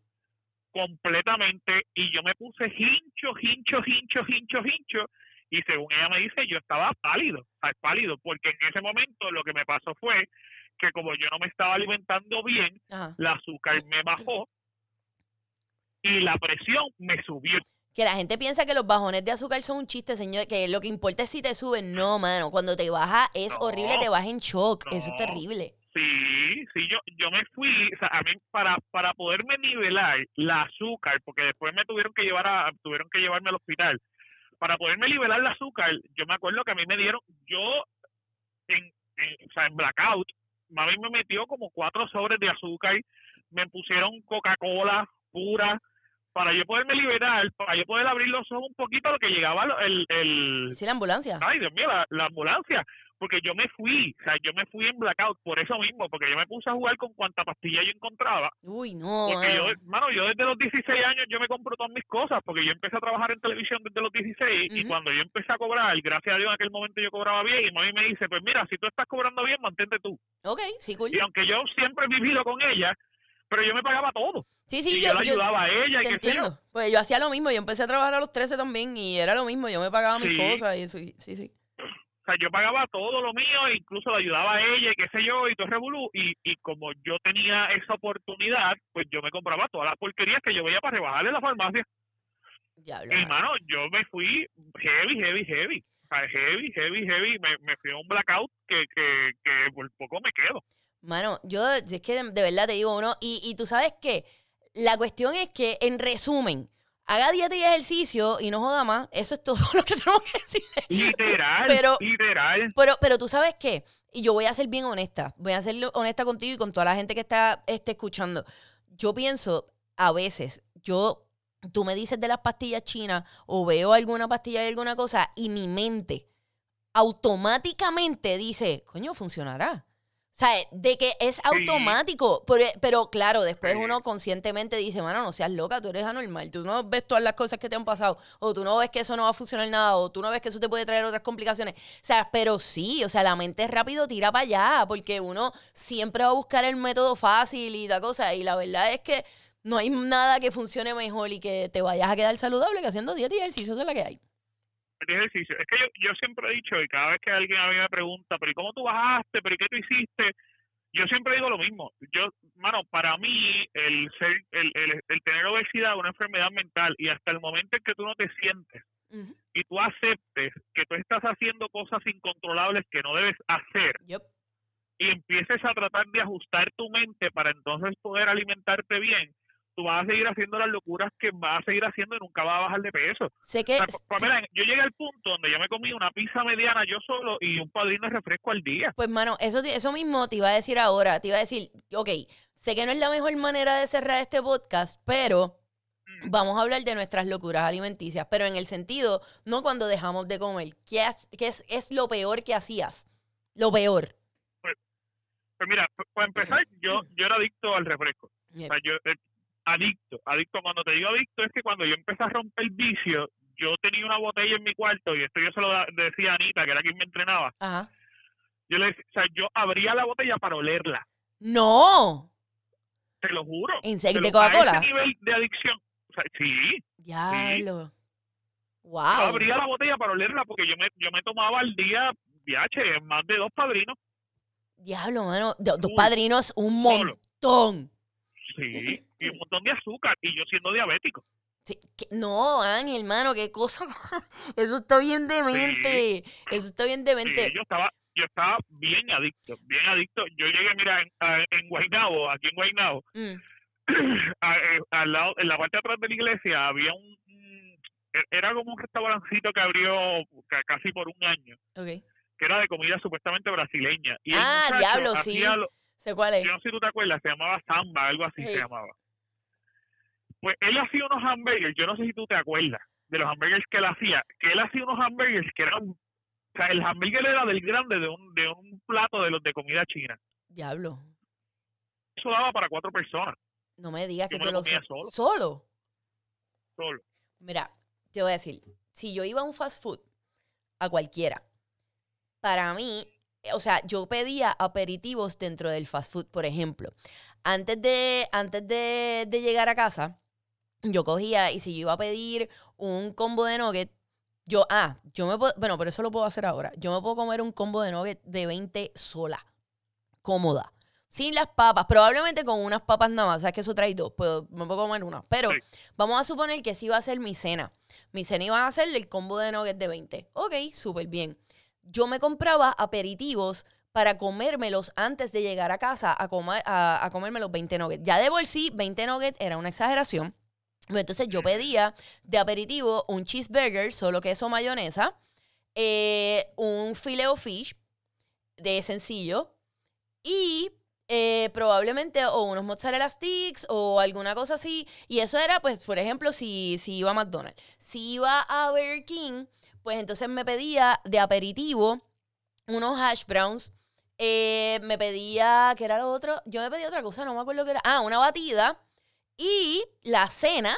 completamente, y yo me puse hincho, hincho, hincho, hincho, hincho, y según ella me dice, yo estaba pálido, pálido, porque en ese momento lo que me pasó fue que como yo no me estaba alimentando bien, Ajá. la azúcar me bajó y la presión me subió. Que la gente piensa que los bajones de azúcar son un chiste, señor. Que lo que importa es si te suben. No, mano. Cuando te baja es No, horrible, te vas en shock. Eso es terrible. Sí, sí, yo, yo me fui, o sea, a mí para, para poderme nivelar la azúcar, porque después me tuvieron que llevar a, tuvieron que llevarme al hospital, para poderme nivelar la azúcar, yo me acuerdo que a mí me dieron, yo en, en, o sea, en blackout, mami me metió como cuatro sobres de azúcar, me pusieron Coca-Cola pura, para yo poderme liberar, para yo poder abrir los ojos un poquito a lo que llegaba el, el, Sí, la ambulancia. ay Dios mío, la, la ambulancia, porque yo me fui, o sea, yo me fui en blackout por eso mismo, porque yo me puse a jugar con cuanta pastilla yo encontraba, Uy, no. porque yo, mano. mano, yo desde los 16 años yo me compro todas mis cosas, porque yo empecé a trabajar en televisión desde los 16 y Ujú. cuando yo empecé a cobrar, gracias a Dios en aquel momento yo cobraba bien y mami me dice, pues mira, si tú estás cobrando bien, mantente tú. Ok, sí, cool. Y aunque yo siempre he vivido con ella, pero yo me pagaba todo. Sí, sí, y yo, yo, la yo ayudaba a ella y te qué sé yo. entiendo. Pues yo hacía lo mismo. Yo empecé a trabajar a los 13 también y era lo mismo. Yo me pagaba mis Sí. cosas y eso. y- Sí, sí. O sea, yo pagaba todo lo mío, incluso la ayudaba a ella y qué sé yo, y todo revolú. Y, y como yo tenía esa oportunidad, pues yo me compraba todas las porquerías que yo veía para rebajarle la farmacia. Diablo. Y, mano. mano, yo me fui heavy, heavy, heavy. O sea, heavy, heavy, heavy. Me, me fui a un blackout que, que, que por poco me quedo. Mano, yo es que de, de verdad te digo uno, y, y tú sabes que la cuestión es que, en resumen, haga dieta y ejercicio y no joda más, eso es todo lo que tenemos que decir. Literal, Pero- literal. Pero, pero tú sabes qué, y yo voy a ser bien honesta, voy a ser honesta contigo y con toda la gente que está este, escuchando. Yo pienso, a veces, yo, tú me dices de las pastillas chinas o veo alguna pastilla y alguna cosa y mi mente automáticamente dice, coño, funcionará. O sea, de que es automático. Pero, pero claro, después Sí. uno conscientemente dice, mano, no seas loca, tú eres anormal. Tú no ves todas las cosas que te han pasado. O tú no ves que eso no va a funcionar nada. O tú no ves que eso te puede traer otras complicaciones. O sea, pero sí, o sea, la mente rápido tira para allá. Porque uno siempre va a buscar el método fácil y la cosa. Y la verdad es que no hay nada que funcione mejor y que te vayas a quedar saludable que haciendo dieta y ejercicio. Eso es la que hay. De ejercicio. Es que yo, yo siempre he dicho, y cada vez que alguien a mí me pregunta, pero ¿y cómo tú bajaste? ¿Pero y qué tú hiciste? Yo siempre digo lo mismo. Yo, mano, para mí, el ser, el, el, el tener obesidad es una enfermedad mental y hasta el momento en que tú no te sientes y tú aceptes que tú estás haciendo cosas incontrolables que no debes hacer y empieces a tratar de ajustar tu mente para entonces poder alimentarte bien, tú vas a seguir haciendo las locuras que vas a seguir haciendo y nunca vas a bajar de peso. Sé O que... sea, Pa- Pamela, yo llegué al punto donde yo me comí una pizza mediana yo solo y un padrino de refresco al día. Pues, mano, eso, eso mismo te iba a decir ahora. Te iba a decir, ok, sé que no es la mejor manera de cerrar este podcast, pero Mm. vamos a hablar de nuestras locuras alimenticias. Pero en el sentido, no cuando dejamos de comer. ¿Qué, has- qué es, es lo peor que hacías? Lo peor. Pues mira, p- para empezar, yo yo era adicto al refresco. O sea, yo, eh, adicto, adicto. Cuando te digo adicto es que cuando yo empecé a romper el vicio, yo tenía una botella en mi cuarto y esto yo se lo decía a Anita, que era quien me entrenaba. Ajá. Yo le decía, o sea, yo abría la botella para olerla. ¡No! Te lo juro. ¿En serio? ¿De Coca-Cola? ese nivel de adicción. O sea, sí. Diablo. Yo Wow. abría la botella para olerla porque yo me, yo me tomaba al día, viaje, más de dos padrinos. Diablo, mano. Do- dos padrinos, un solo. montón. Sí. Y un montón de azúcar. Y yo siendo diabético. Sí, que- no, Ángel, hermano, qué cosa. Eso está bien demente. Eso está bien demente. Sí, yo estaba yo estaba bien adicto, bien adicto. Yo llegué, mira, en, en Guaynabo, aquí en Guaynabo, Mm, eh, al lado, en la parte de atrás de la iglesia había un, era como un restaurancito que abrió ca- casi por un año, que era de comida supuestamente brasileña. Y Ah, diablo, sí. lo- Sé cuál es. yo no sé si tú te acuerdas, se llamaba Samba, algo así Sí. se llamaba. Pues él hacía unos hamburgers, yo no sé si tú te acuerdas de los hamburgers que él hacía, que él hacía unos hamburgers que eran, o sea, el hamburger era del grande de un, de un plato de los de comida china. Diablo. Eso daba para cuatro personas, No me digas Yo que me te lo comía so- solo. ¿Solo? solo. Mira, te voy a decir, si yo iba a un fast food, a cualquiera, para mí, eh, o sea, yo pedía aperitivos dentro del fast food, por ejemplo. Antes de, antes de, de llegar a casa, yo cogía y si yo iba a pedir un combo de nugget, yo, ah, yo me puedo, bueno, pero eso lo puedo hacer ahora. Yo me puedo comer un combo de nugget de 20 sola, cómoda. Sin las papas, probablemente con unas papas nada más, sabes que eso trae dos, pero me puedo comer una. Pero Sí. vamos a suponer que sí va a ser mi cena. Mi cena iba a ser el combo de nuggets de 20. Ok, súper bien. Yo me compraba aperitivos para comérmelos antes de llegar a casa a, comer, a, a comerme los 20 nuggets. Ya de por sí, 20 nuggets era una exageración. Pues Entonces yo pedía de aperitivo un cheeseburger, solo queso mayonesa, eh, un filet o fish de sencillo y eh, probablemente o unos mozzarella sticks o alguna cosa así. Y eso era, pues, por ejemplo, si, si iba a McDonald's. Si iba a Burger King, pues entonces me pedía de aperitivo unos hash browns. eh, me pedía, ¿qué era lo otro? Yo me pedía otra cosa, no me acuerdo qué era. Ah, una batida. Y la cena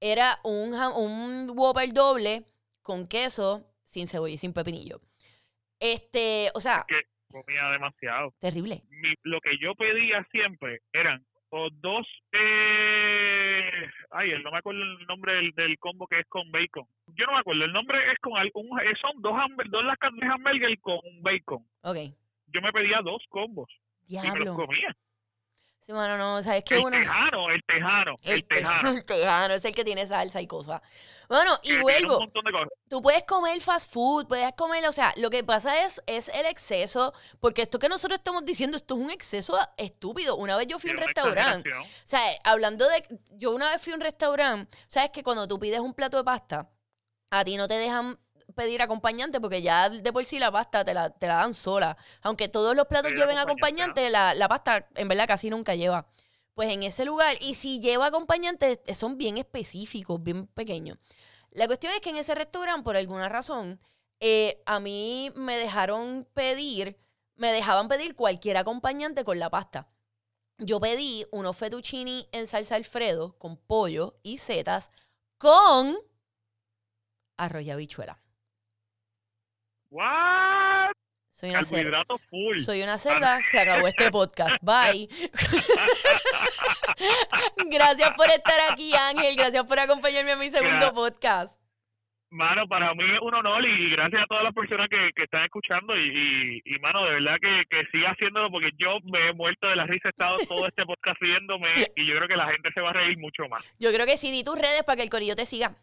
era un, un Whopper doble con queso, sin cebolla y sin pepinillo. Este, o sea, Que comía demasiado. terrible. Mi- lo que yo pedía siempre eran o dos, eh, ay, no me acuerdo el nombre del, del combo que es con bacon. Yo no me acuerdo, el nombre es con algún, eh, son dos, dos latas de hamburger con bacon. Ok. Yo me pedía dos combos y me los Diablo. comía. Sí, mano, no, o sea, es que El uno... tejano, el tejano, el, El, te- tejano. el tejano es el que tiene salsa y cosas. Bueno, y que vuelvo. Tú puedes comer fast food, puedes comer, o sea, lo que pasa es, es el exceso, porque esto que nosotros estamos diciendo, esto es un exceso estúpido. Una vez yo fui a un restaurante, o sea, hablando de, yo una vez fui a un restaurante, sabes que cuando tú pides un plato de pasta, a ti no te dejan pedir acompañante porque ya de por sí la pasta te la, te la dan sola. Aunque todos los platos lleven acompañante, acompañante, la, la pasta en verdad casi nunca lleva. pues en ese lugar, y si lleva acompañantes, eh, son bien específicos, bien pequeños. La cuestión es que en ese restaurante, por alguna razón, eh, a mí me dejaron pedir, me dejaban pedir cualquier acompañante con la pasta. Yo pedí unos fettuccini en salsa alfredo con pollo y setas con arroz y habichuela. ¿What? Soy una cerda. Full. Soy una cerda. Se acabó este podcast. Bye. Gracias por estar aquí, Ángel. Gracias por acompañarme a mi segundo podcast. Mano, para mí es un honor y gracias a todas las personas que, que están escuchando y, y, y, mano, de verdad que, que siga haciéndolo porque yo me he muerto de la risa, he estado todo este podcast riéndome y yo creo que la gente se va a reír mucho más. Yo creo que sí, di tus redes para que el corillo te siga.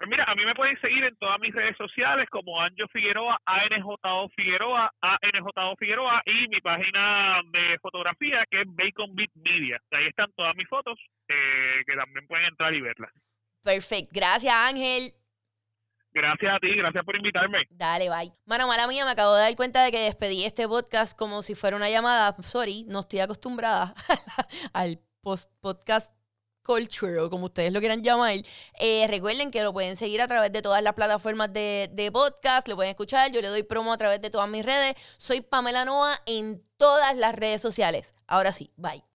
Pues mira, a mí me pueden seguir en todas mis redes sociales como Anjo Figueroa, ANJO Figueroa, ANJO Figueroa y mi página de fotografía que es Bacon Beat Media. Ahí están todas mis fotos eh, que también pueden entrar y verlas. Perfecto. Gracias, Ángel. Gracias a ti, gracias por invitarme. Dale, bye. Mano, mala mía, me acabo de dar cuenta de que despedí este podcast como si fuera una llamada. Sorry, no estoy acostumbrada al post podcast culture o como ustedes lo quieran llamar. Eh, recuerden que lo pueden seguir a través de todas las plataformas de, de podcast, lo pueden escuchar. Yo le doy promo a través de todas mis redes. Soy Pamela Noa en todas las redes sociales. Ahora sí, bye.